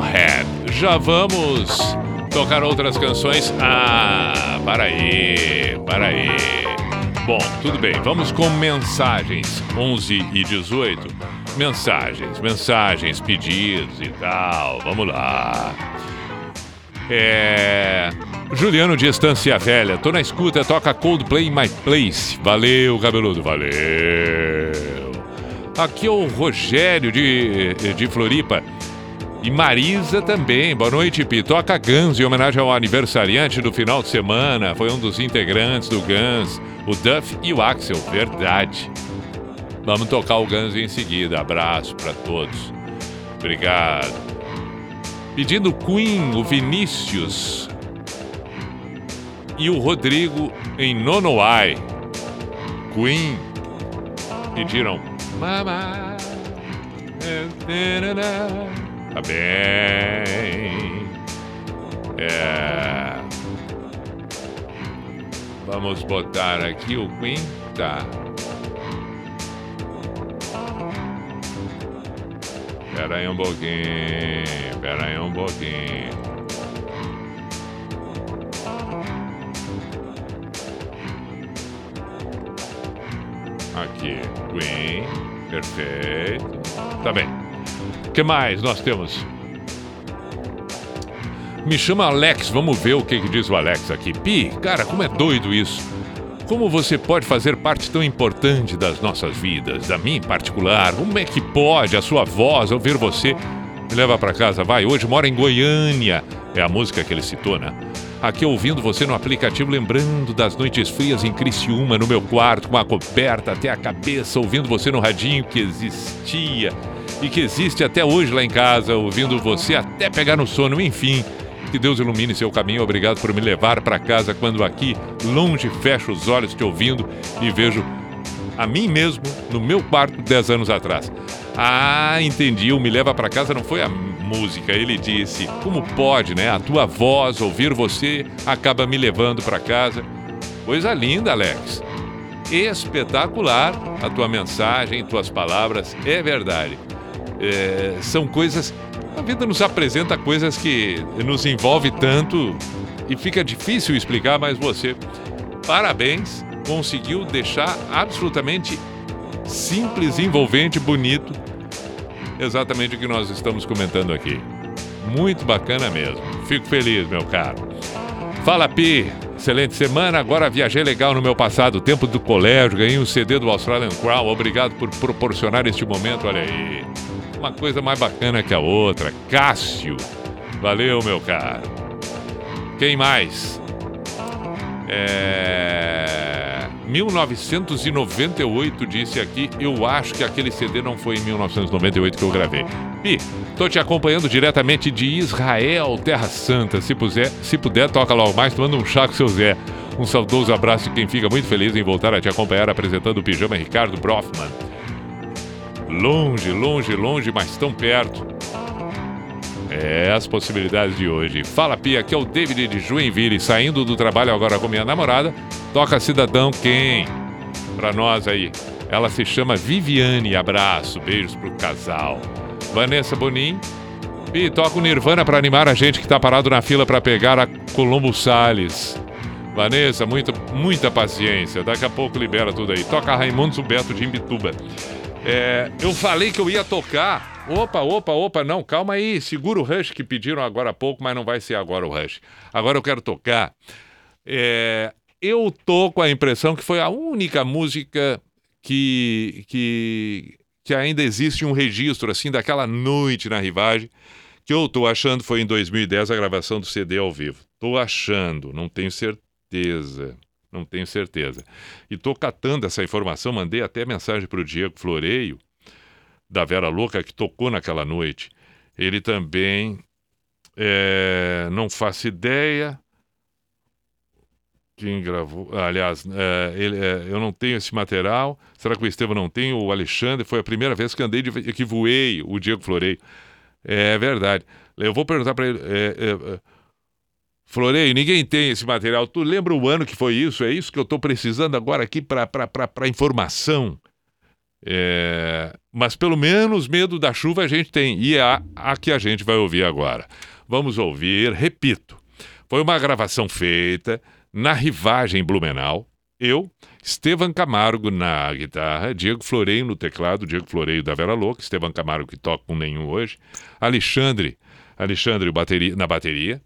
Radiohead. Já vamos tocar outras canções. Ah, para aí, para aí. Bom, tudo bem, vamos com mensagens 11 e 18. Mensagens, mensagens, pedidos e tal. Vamos lá. É. Juliano de Estância Velha, tô na escuta, toca Coldplay in My Place. Valeu, cabeludo, valeu. Aqui é o Rogério de, de Floripa. E Marisa também. Boa noite, Pi. Toca Guns em homenagem ao aniversariante do final de semana. Foi um dos integrantes do Guns, o Duff e o Axel. Verdade. Vamos tocar o Guns em seguida. Abraço para todos. Obrigado. Pedindo Queen, o Vinícius. E o Rodrigo em Nonoai. Queen. Pediram. Mama. Tá bem. É. Vamos botar aqui o Queen. Tá. Pera aí um pouquinho. Pera aí um pouquinho. Aqui, Queen. Perfeito. Tá bem. Que mais nós temos? Me chama Alex, vamos ver o que, que diz o Alex aqui. Pi, cara, como é doido isso. Como você pode fazer parte tão importante das nossas vidas, da minha em particular? Como é que pode a sua voz ouvir você? Me leva pra casa, vai. Hoje mora em Goiânia. É a música que ele citou, né? Aqui ouvindo você no aplicativo, lembrando das noites frias em Criciúma, no meu quarto, com a coberta até a cabeça, ouvindo você no radinho que existia e que existe até hoje lá em casa, ouvindo você até pegar no sono, enfim. Que Deus ilumine seu caminho. Obrigado por me levar para casa quando aqui, longe, fecho os olhos te ouvindo e vejo a mim mesmo no meu quarto 10 anos atrás. Ah, entendi. O Me Leva para Casa não foi a música. Ele disse: Como pode, né? A tua voz, ouvir você, acaba me levando para casa. Coisa linda, Alex. Espetacular a tua mensagem, tuas palavras. É verdade. É, são coisas. A vida nos apresenta coisas que nos envolve tanto e fica difícil explicar, mas você, parabéns, conseguiu deixar absolutamente simples, envolvente, bonito, exatamente o que nós estamos comentando aqui. Muito bacana mesmo. Fico feliz, meu caro. Fala, Pi. Excelente semana. Agora viajei legal no meu passado, tempo do colégio, ganhei um CD do Australian Crown. Obrigado por proporcionar este momento. Olha aí. Uma coisa mais bacana que a outra. Cássio. Valeu, meu caro. Quem mais? É... 1998 disse aqui, eu acho que aquele CD não foi em 1998 que eu gravei. Pi, tô te acompanhando diretamente de Israel, Terra Santa. Se puder, se puder toca logo mais, tomando um chá com seu Zé. Um saudoso abraço de quem fica muito feliz em voltar a te acompanhar apresentando o Pijama Ricardo Brofman. Longe, longe, longe, mas tão perto. É as possibilidades de hoje. Fala, Pia, aqui é o David de Joinville, saindo do trabalho agora com minha namorada. Toca Cidadão quem? Pra nós aí. Ela se chama Viviane. Abraço, beijos pro casal. Vanessa Bonin. E toca o Nirvana pra animar a gente que tá parado na fila pra pegar a Colombo Salles. Vanessa, muita, muita paciência. Daqui a pouco libera tudo aí. Toca Raimundo Subeto de Imbituba. É, eu falei que eu ia tocar. Opa, opa, opa, não, calma aí. Segura o Rush que pediram agora há pouco, mas não vai ser agora o Rush. Agora eu quero tocar. É, eu tô com a impressão que foi a única música que, que, que ainda existe um registro assim daquela noite na rivagem que eu tô achando foi em 2010 a gravação do CD ao vivo. Tô achando, não tenho certeza. Não tenho certeza. E tô catando essa informação, mandei até mensagem pro Diego Floreio, da Vera Louca, que tocou naquela noite. Ele também é, não faço ideia. Quem gravou? Aliás, é, ele, é, eu não tenho esse material. Será que o Estevam não tem? O Alexandre foi a primeira vez que andei de, que voei o Diego Floreio. É verdade. Eu vou perguntar para ele. Floreio, ninguém tem esse material. Tu lembra o ano que foi isso? É isso que eu estou precisando agora aqui para informação. É, mas pelo menos medo da chuva a gente tem. E é a, a que a gente vai ouvir agora. Vamos ouvir, repito. Foi uma gravação feita na Rivagem Blumenau. Eu, Estevam Camargo na guitarra, Diego Floreio no teclado, Diego Floreio da Vera Louca, Estevam Camargo que toca com nenhum hoje, Alexandre, Alexandre bateria, na bateria.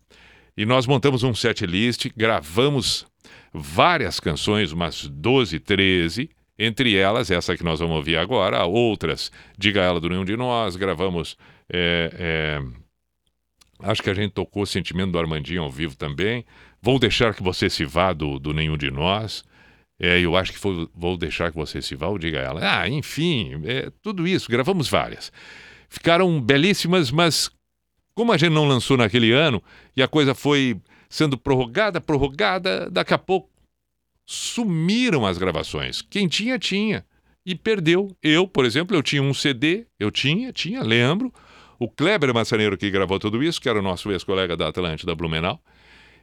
E nós montamos um set list, gravamos várias canções, umas 12, 13, entre elas essa que nós vamos ouvir agora, outras, Diga Ela do Nenhum de Nós, gravamos. É, é, acho que a gente tocou Sentimento do Armandinho ao vivo também. Vou deixar que você se vá do, do Nenhum de Nós. É, eu acho que foi, vou deixar que você se vá, ou diga ela. Ah, enfim, é, tudo isso, gravamos várias. Ficaram belíssimas, mas como a gente não lançou naquele ano e a coisa foi sendo prorrogada, prorrogada, daqui a pouco sumiram as gravações. Quem tinha, tinha. E perdeu. Eu, por exemplo, eu tinha um CD, eu tinha, tinha, lembro. O Kleber Massaneiro que gravou tudo isso, que era o nosso ex-colega da Atlântida Blumenau.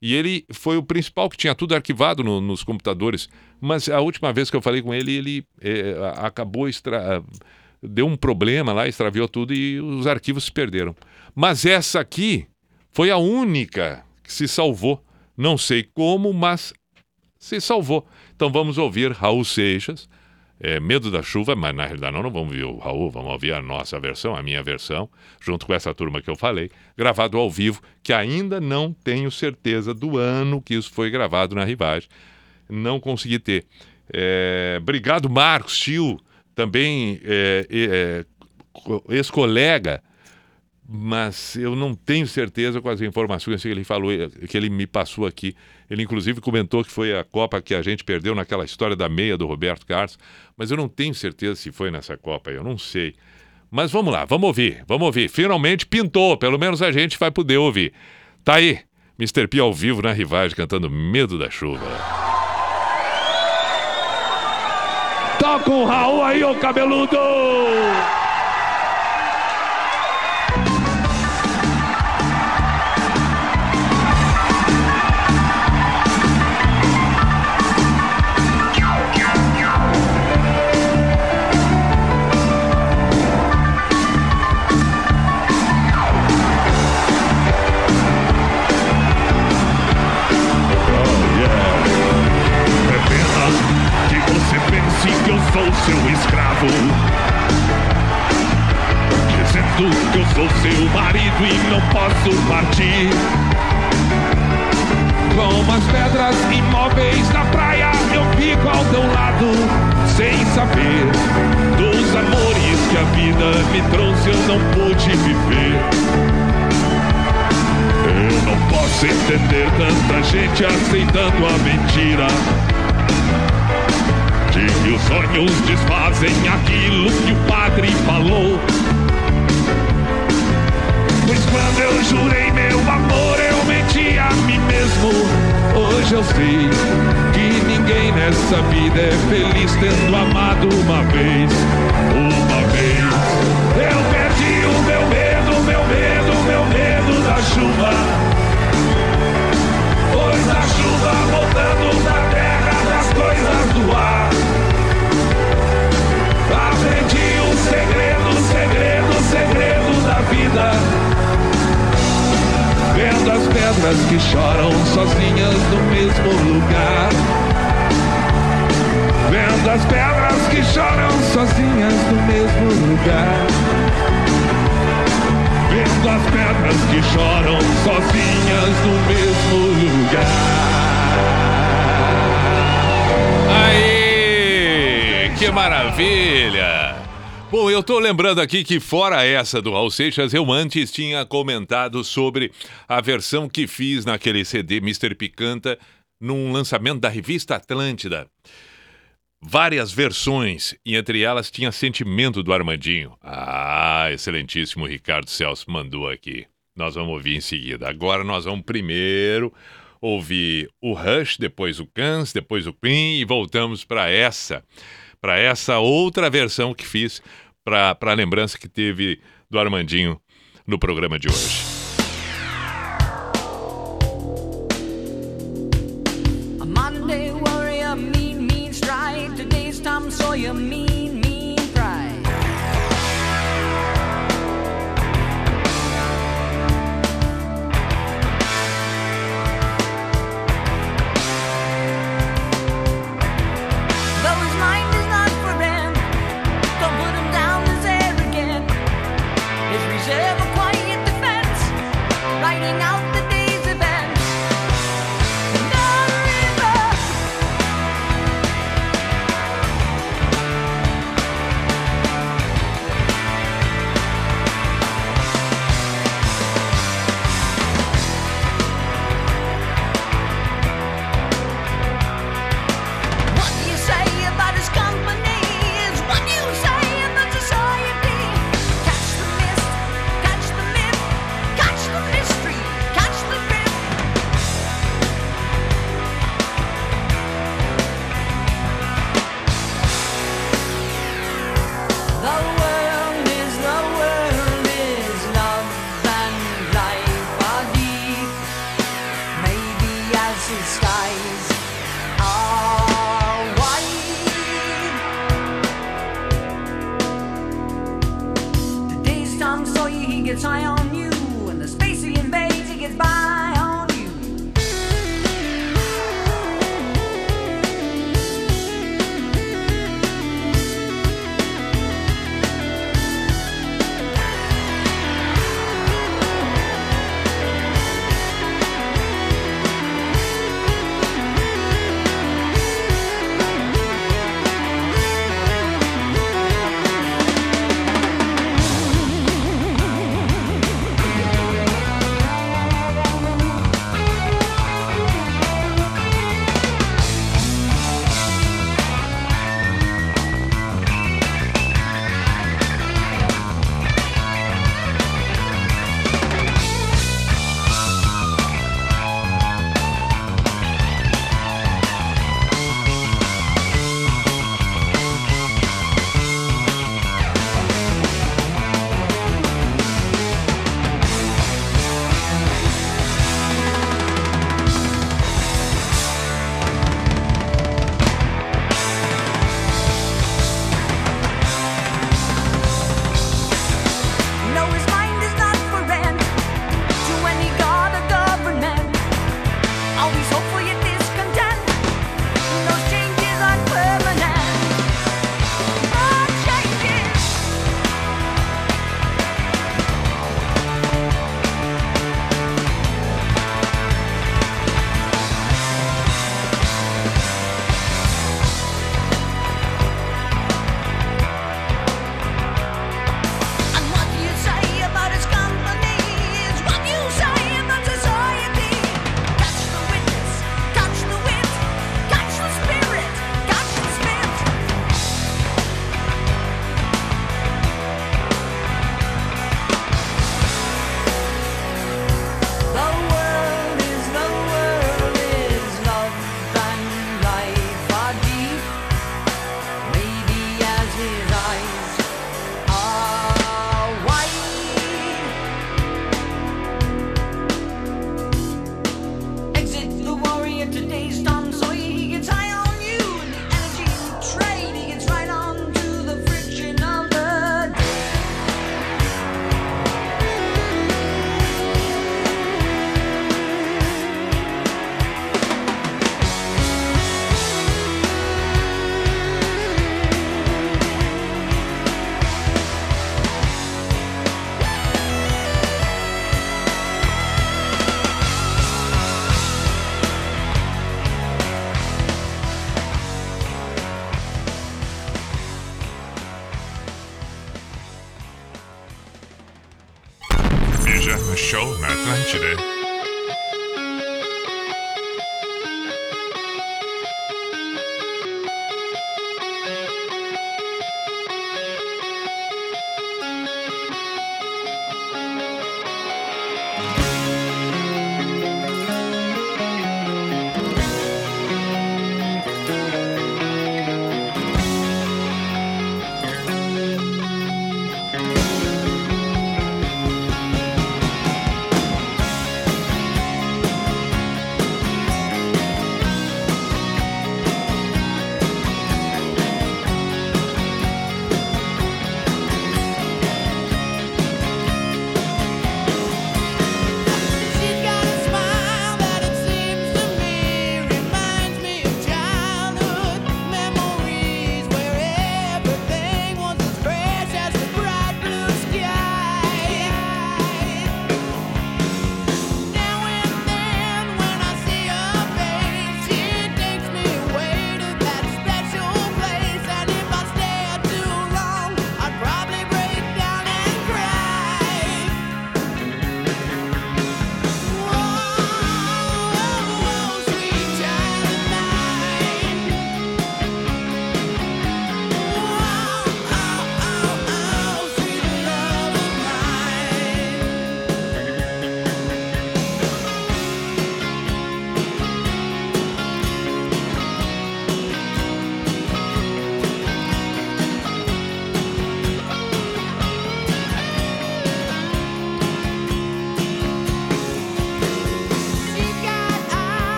E ele foi o principal que tinha tudo arquivado no- nos computadores. Mas a última vez que eu falei com ele, ele eh, a- acabou extra... deu um problema lá, extraviou tudo e os arquivos se perderam. Mas essa aqui foi a única que se salvou. Não sei como, mas se salvou. Então vamos ouvir Raul Seixas, é, Medo da Chuva, mas na realidade não, não vamos ouvir o Raul, vamos ouvir a nossa versão, a minha versão, junto com essa turma que eu falei, gravado ao vivo, que ainda não tenho certeza do ano que isso foi gravado na Rivagem. Não consegui ter. É, obrigado, Marcos Tio, também é, é, co- ex-colega mas eu não tenho certeza com as informações que ele falou, que ele me passou aqui. Ele inclusive comentou que foi a Copa que a gente perdeu naquela história da meia do Roberto Carlos, mas eu não tenho certeza se foi nessa Copa, eu não sei. Mas vamos lá, vamos ouvir, vamos ouvir. Finalmente pintou, pelo menos a gente vai poder ouvir. Tá aí, Mr. P ao vivo na Rivagem cantando Medo da Chuva. Toca o Raul aí, ô cabeludo! Seu escravo. Dizendo que eu sou seu marido e não posso partir. Com as pedras imóveis na praia, eu fico ao teu lado, sem saber Dos amores que a vida me trouxe, eu não pude viver. Eu não posso entender tanta gente aceitando a mentira. Que os sonhos desfazem aquilo que o padre falou. Pois quando eu jurei meu amor, eu menti a mim mesmo. Hoje eu sei que ninguém nessa vida é feliz tendo amado uma vez. Uma vez. Eu perdi o meu medo, meu medo, meu medo da chuva. Pois a chuva voltando da terra, das coisas do ar. Da vida. Vendo as pedras que choram sozinhas no mesmo lugar. Vendo as pedras que choram sozinhas no mesmo lugar. Vendo as pedras que choram sozinhas no mesmo lugar. Aê! Que maravilha! Bom, eu tô lembrando aqui que fora essa do Raul Seixas, eu antes tinha comentado sobre a versão que fiz naquele CD Mr. Picanta num lançamento da revista Atlântida. Várias versões, e entre elas tinha Sentimento do Armandinho. Ah, excelentíssimo Ricardo Celso mandou aqui. Nós vamos ouvir em seguida. Agora nós vamos primeiro ouvir o Rush, depois o Cans, depois o Queen e voltamos para essa, para essa outra versão que fiz para a lembrança que teve do Armandinho no programa de hoje. A Monday warrior, mean, mean. Today's mean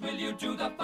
will you do the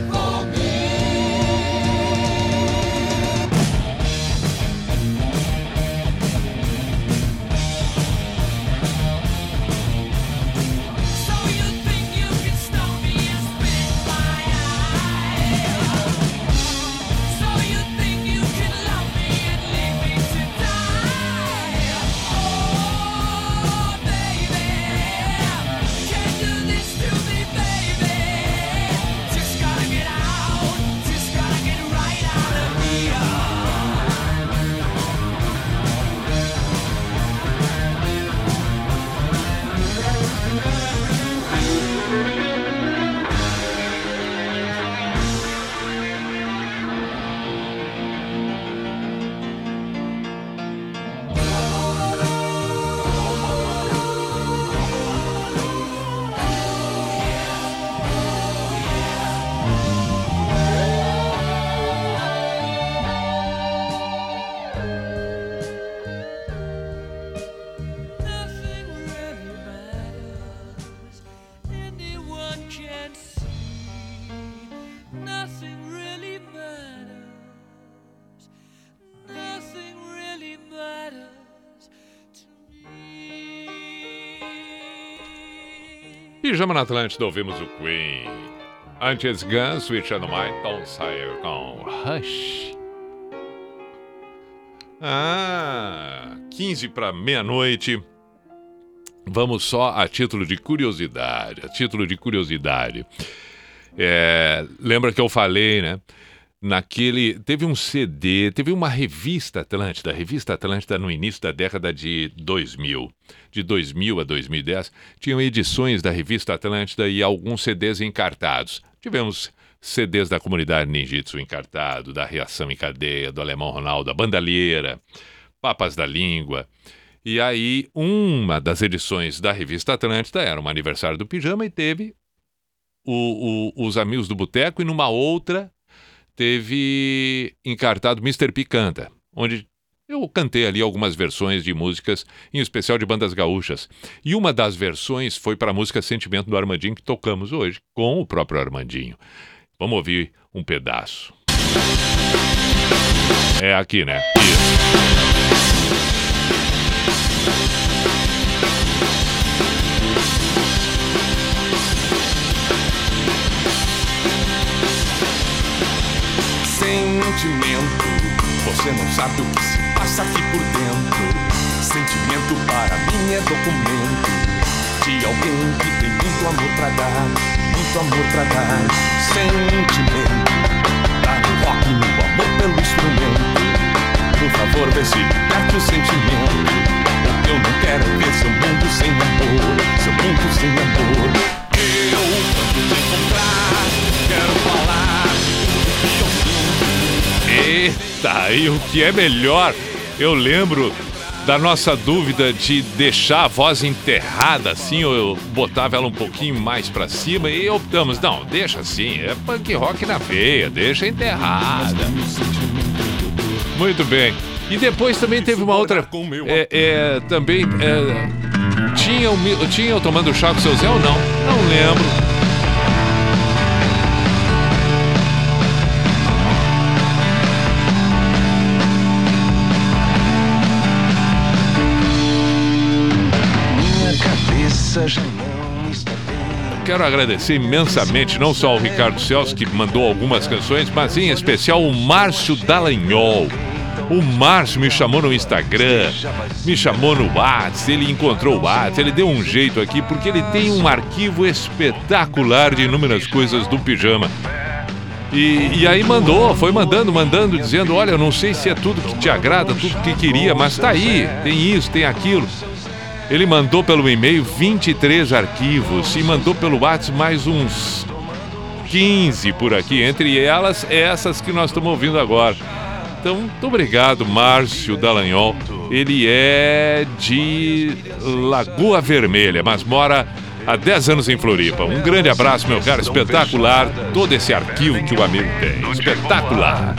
Pijama na Atlântida, ouvimos o Queen. Antes Guns, Switch and My, Tom Sawyer com Hush. Ah, 15 para meia-noite. Vamos só a título de curiosidade. A título de curiosidade. É, lembra que eu falei, né? Naquele. Teve um CD, teve uma revista Atlântida, revista Atlântida no início da década de 2000. De 2000 a 2010, tinham edições da revista Atlântida e alguns CDs encartados. Tivemos CDs da comunidade ninjitsu encartado, da Reação em Cadeia, do Alemão Ronaldo, da Bandalheira, Papas da Língua. E aí, uma das edições da revista Atlântida era um aniversário do pijama e teve o- o- os Amigos do Boteco, e numa outra teve encartado Mr. P Canta, onde eu cantei ali algumas versões de músicas, em especial de bandas gaúchas. E uma das versões foi para a música Sentimento do Armandinho, que tocamos hoje, com o próprio Armandinho. Vamos ouvir um pedaço. É aqui, né? Isso. Sentimento, você não sabe o que se passa aqui por dentro. Sentimento para mim é documento de alguém que tem muito amor pra dar, muito amor pra dar. Sentimento, tá no rock, no amor pelo instrumento. Por favor, vê se liberte o sentimento. Eu não quero é ver seu mundo sem amor, seu mundo sem amor. Eu, quando te encontrar, quero falar eu. Eita, e o que é melhor? Eu lembro da nossa dúvida de deixar a voz enterrada assim, ou eu botava ela um pouquinho mais pra cima e optamos, não, deixa assim, é punk rock na veia, deixa enterrada. Muito bem. E depois também teve uma outra. É, é, também. é, tinha, tinha eu tomando chá com o seu Zé ou não? Não lembro. Quero agradecer imensamente não só ao Ricardo Celso, que mandou algumas canções, mas em especial o Márcio Dallagnol. O Márcio me chamou no Instagram, me chamou no WhatsApp, ele encontrou o WhatsApp, ele deu um jeito aqui, porque ele tem um arquivo espetacular de inúmeras coisas do pijama. E, e aí mandou, foi mandando, mandando, dizendo: Olha, eu não sei se é tudo que te agrada, tudo que queria, mas tá aí, tem isso, tem aquilo. Ele mandou pelo e-mail 23 arquivos e mandou pelo WhatsApp mais uns 15 por aqui, entre elas essas que nós estamos ouvindo agora. Então, muito obrigado, Márcio Dallagnol. Ele é de Lagoa Vermelha, mas mora há 10 anos em Floripa. Um grande abraço, meu cara. Espetacular todo esse arquivo que o amigo tem. Espetacular.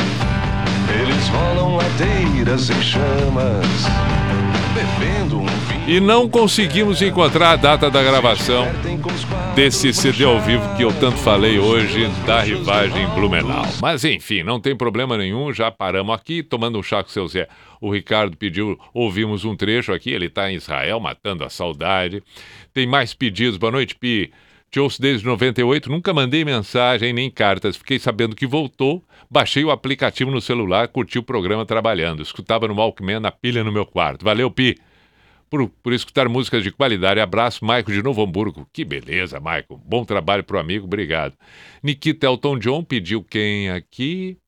Eles rolam ladeiras em chamas. E não conseguimos encontrar a data da gravação desse CD ao vivo que eu tanto falei hoje da rivagem Blumenau. Mas enfim, não tem problema nenhum, já paramos aqui tomando um chá com o seu Zé. O Ricardo pediu, ouvimos um trecho aqui, ele está em Israel matando a saudade. Tem mais pedidos, boa noite, Pi. Te ouço desde 98, nunca mandei mensagem nem cartas. Fiquei sabendo que voltou, baixei o aplicativo no celular, curti o programa trabalhando. Escutava no Walkman na pilha no meu quarto. Valeu, Pi por, por escutar músicas de qualidade. Abraço, Maico de Novo Hamburgo. Que beleza, Maico. Bom trabalho pro amigo, obrigado. Nikita Elton John pediu quem aqui?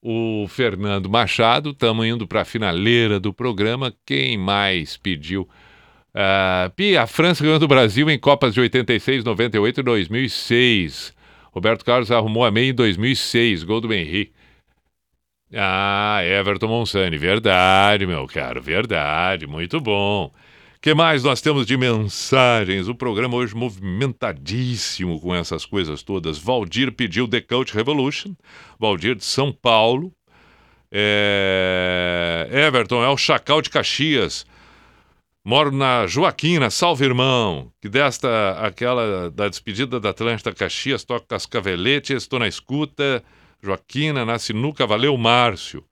O Fernando Machado. Estamos indo para a finaleira do programa. Quem mais pediu? Ah, a França ganhou do Brasil em Copas de 86, 98 e 2006. Roberto Carlos arrumou a meia em 2006, gol do Henrique. Ah, Everton Monsani, verdade, meu caro, verdade, muito bom. que mais nós temos de mensagens? O programa hoje movimentadíssimo com essas coisas todas. Valdir pediu The Coach Revolution, Valdir de São Paulo. É... Everton é o Chacal de Caxias. Moro na Joaquina, salve irmão. Que desta, aquela da despedida da Atlântida Caxias, toca Cascavelete, estou na escuta. Joaquina, na sinuca, valeu Márcio.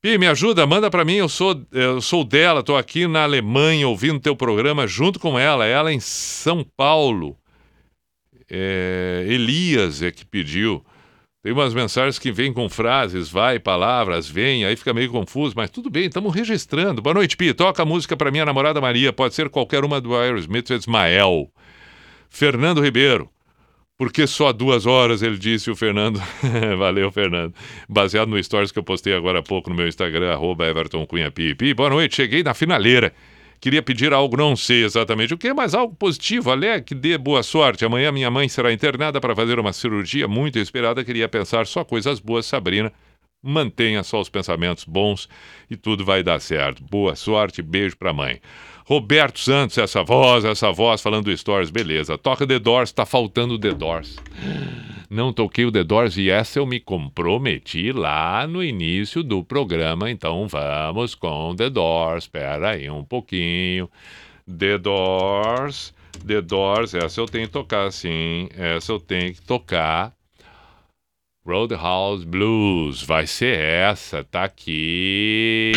Pi, me ajuda, manda pra mim, eu sou, eu sou dela, tô aqui na Alemanha ouvindo teu programa junto com ela, ela em São Paulo. É, Elias é que pediu. Tem umas mensagens que vêm com frases, vai, palavras, vem, aí fica meio confuso, mas tudo bem, estamos registrando. Boa noite, Pi. Toca a música para minha namorada Maria, pode ser qualquer uma do Aerosmith Ismael. Fernando Ribeiro. Porque só duas horas, ele disse o Fernando. <laughs> Valeu, Fernando. Baseado no stories que eu postei agora há pouco no meu Instagram, arroba Everton Cunha Pi. Pi, boa noite, cheguei na finaleira. Queria pedir algo, não sei exatamente o que, mas algo positivo, alegre, que dê boa sorte. Amanhã minha mãe será internada para fazer uma cirurgia muito esperada. Queria pensar só coisas boas, Sabrina. Mantenha só os pensamentos bons e tudo vai dar certo. Boa sorte, beijo pra mãe. Roberto Santos, essa voz, essa voz falando do Stories, beleza. Toca The Doors, tá faltando The Doors. Não toquei o The Doors e essa eu me comprometi lá no início do programa, então vamos com The Doors. Espera aí um pouquinho. The Doors, The Doors, essa eu tenho que tocar sim, essa eu tenho que tocar. Roadhouse Blues, vai ser essa, tá aqui.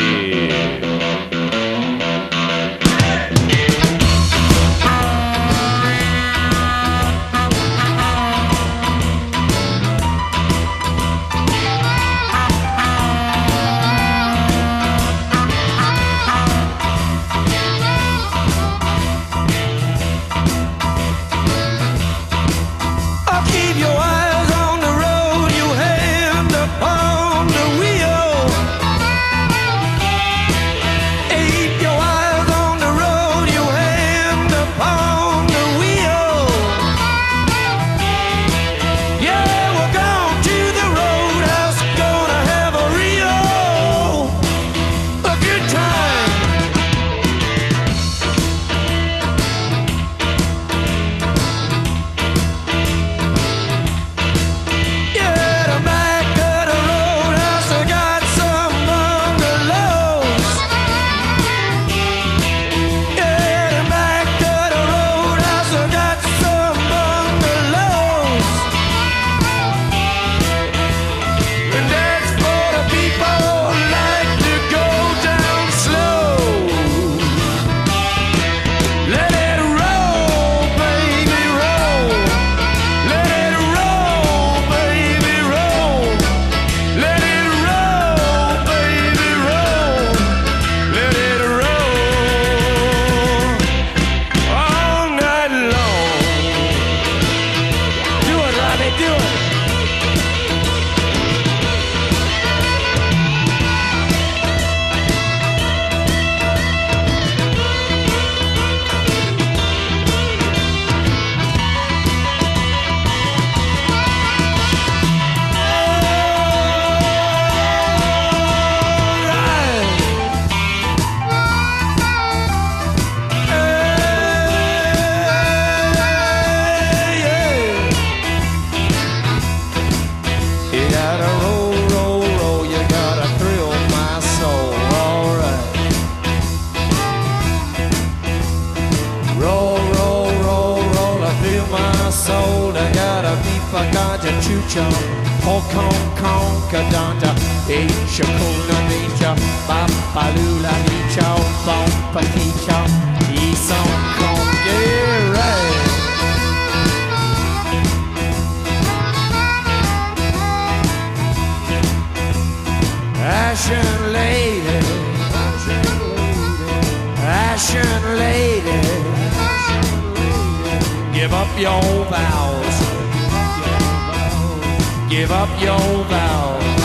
Give up your vows.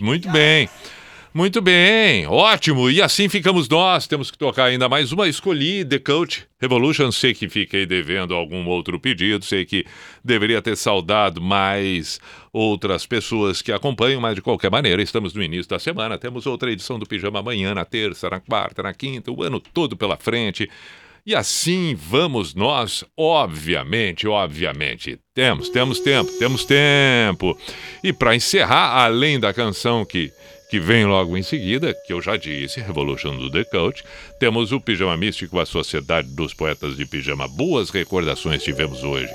Muito bem. Muito bem, ótimo. E assim ficamos nós. Temos que tocar ainda mais uma. Escolhi The Coach Revolution. Sei que fiquei devendo algum outro pedido. Sei que deveria ter saudado mais outras pessoas que acompanham, mas de qualquer maneira, estamos no início da semana. Temos outra edição do Pijama amanhã, na terça, na quarta, na quinta, o ano todo pela frente. E assim vamos nós, obviamente, obviamente. Temos, temos tempo, temos tempo. E para encerrar, além da canção que, que vem logo em seguida, que eu já disse, Revolution do The Coach, temos o Pijama Místico, a Sociedade dos Poetas de Pijama. Boas recordações tivemos hoje.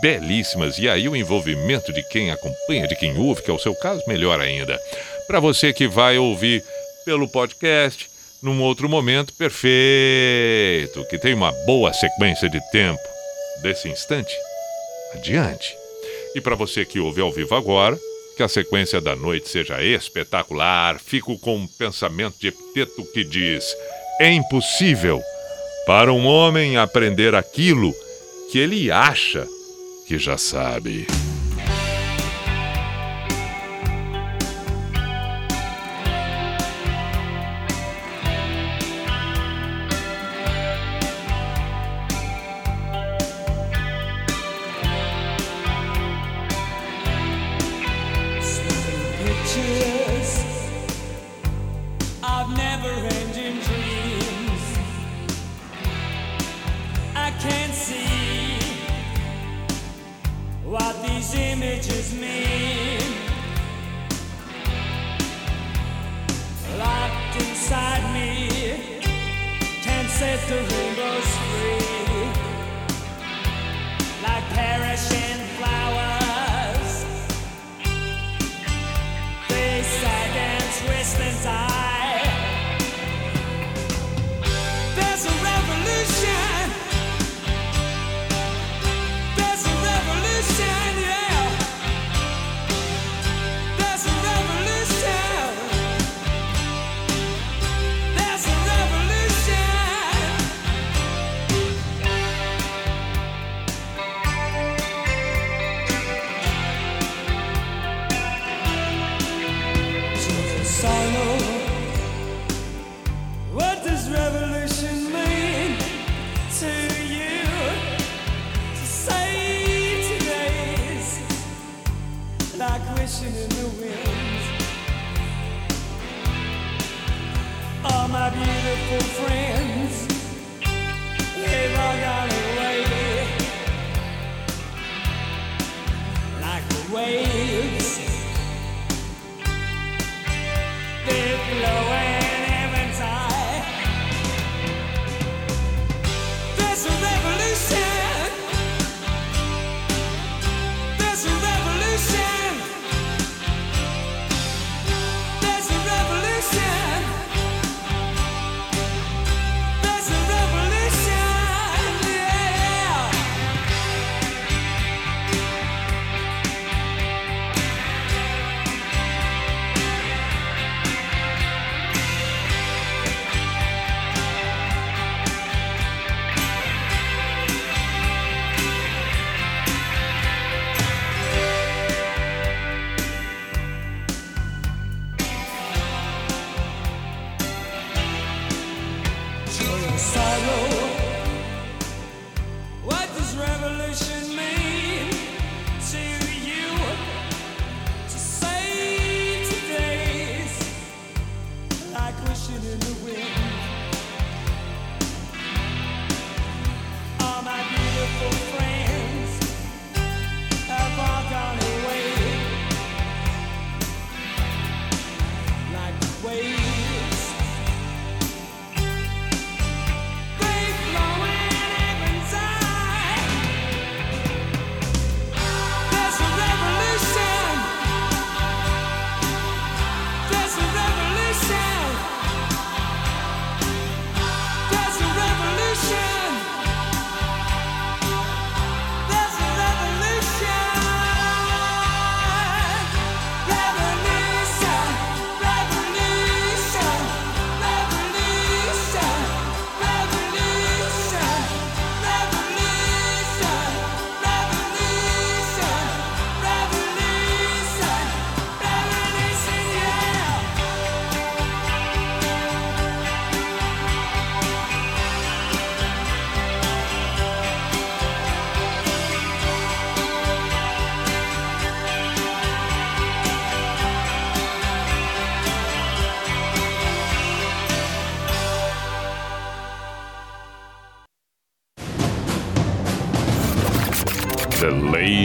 Belíssimas. E aí o envolvimento de quem acompanha, de quem ouve, que é o seu caso, melhor ainda. Para você que vai ouvir pelo podcast, num outro momento, perfeito, que tem uma boa sequência de tempo desse instante adiante. E para você que ouve ao vivo agora, que a sequência da noite seja espetacular, fico com um pensamento de epiteto que diz: é impossível para um homem aprender aquilo que ele acha que já sabe.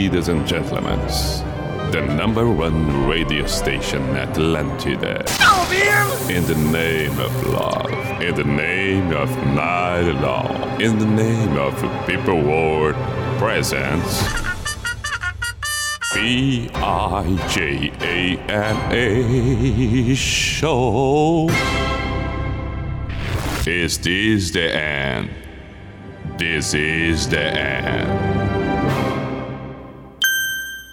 Ladies and gentlemen, the number one radio station Atlantida. In the name of love, in the name of night long, in the name of people world presence. B I J A N A show. Is this the end? This is the end.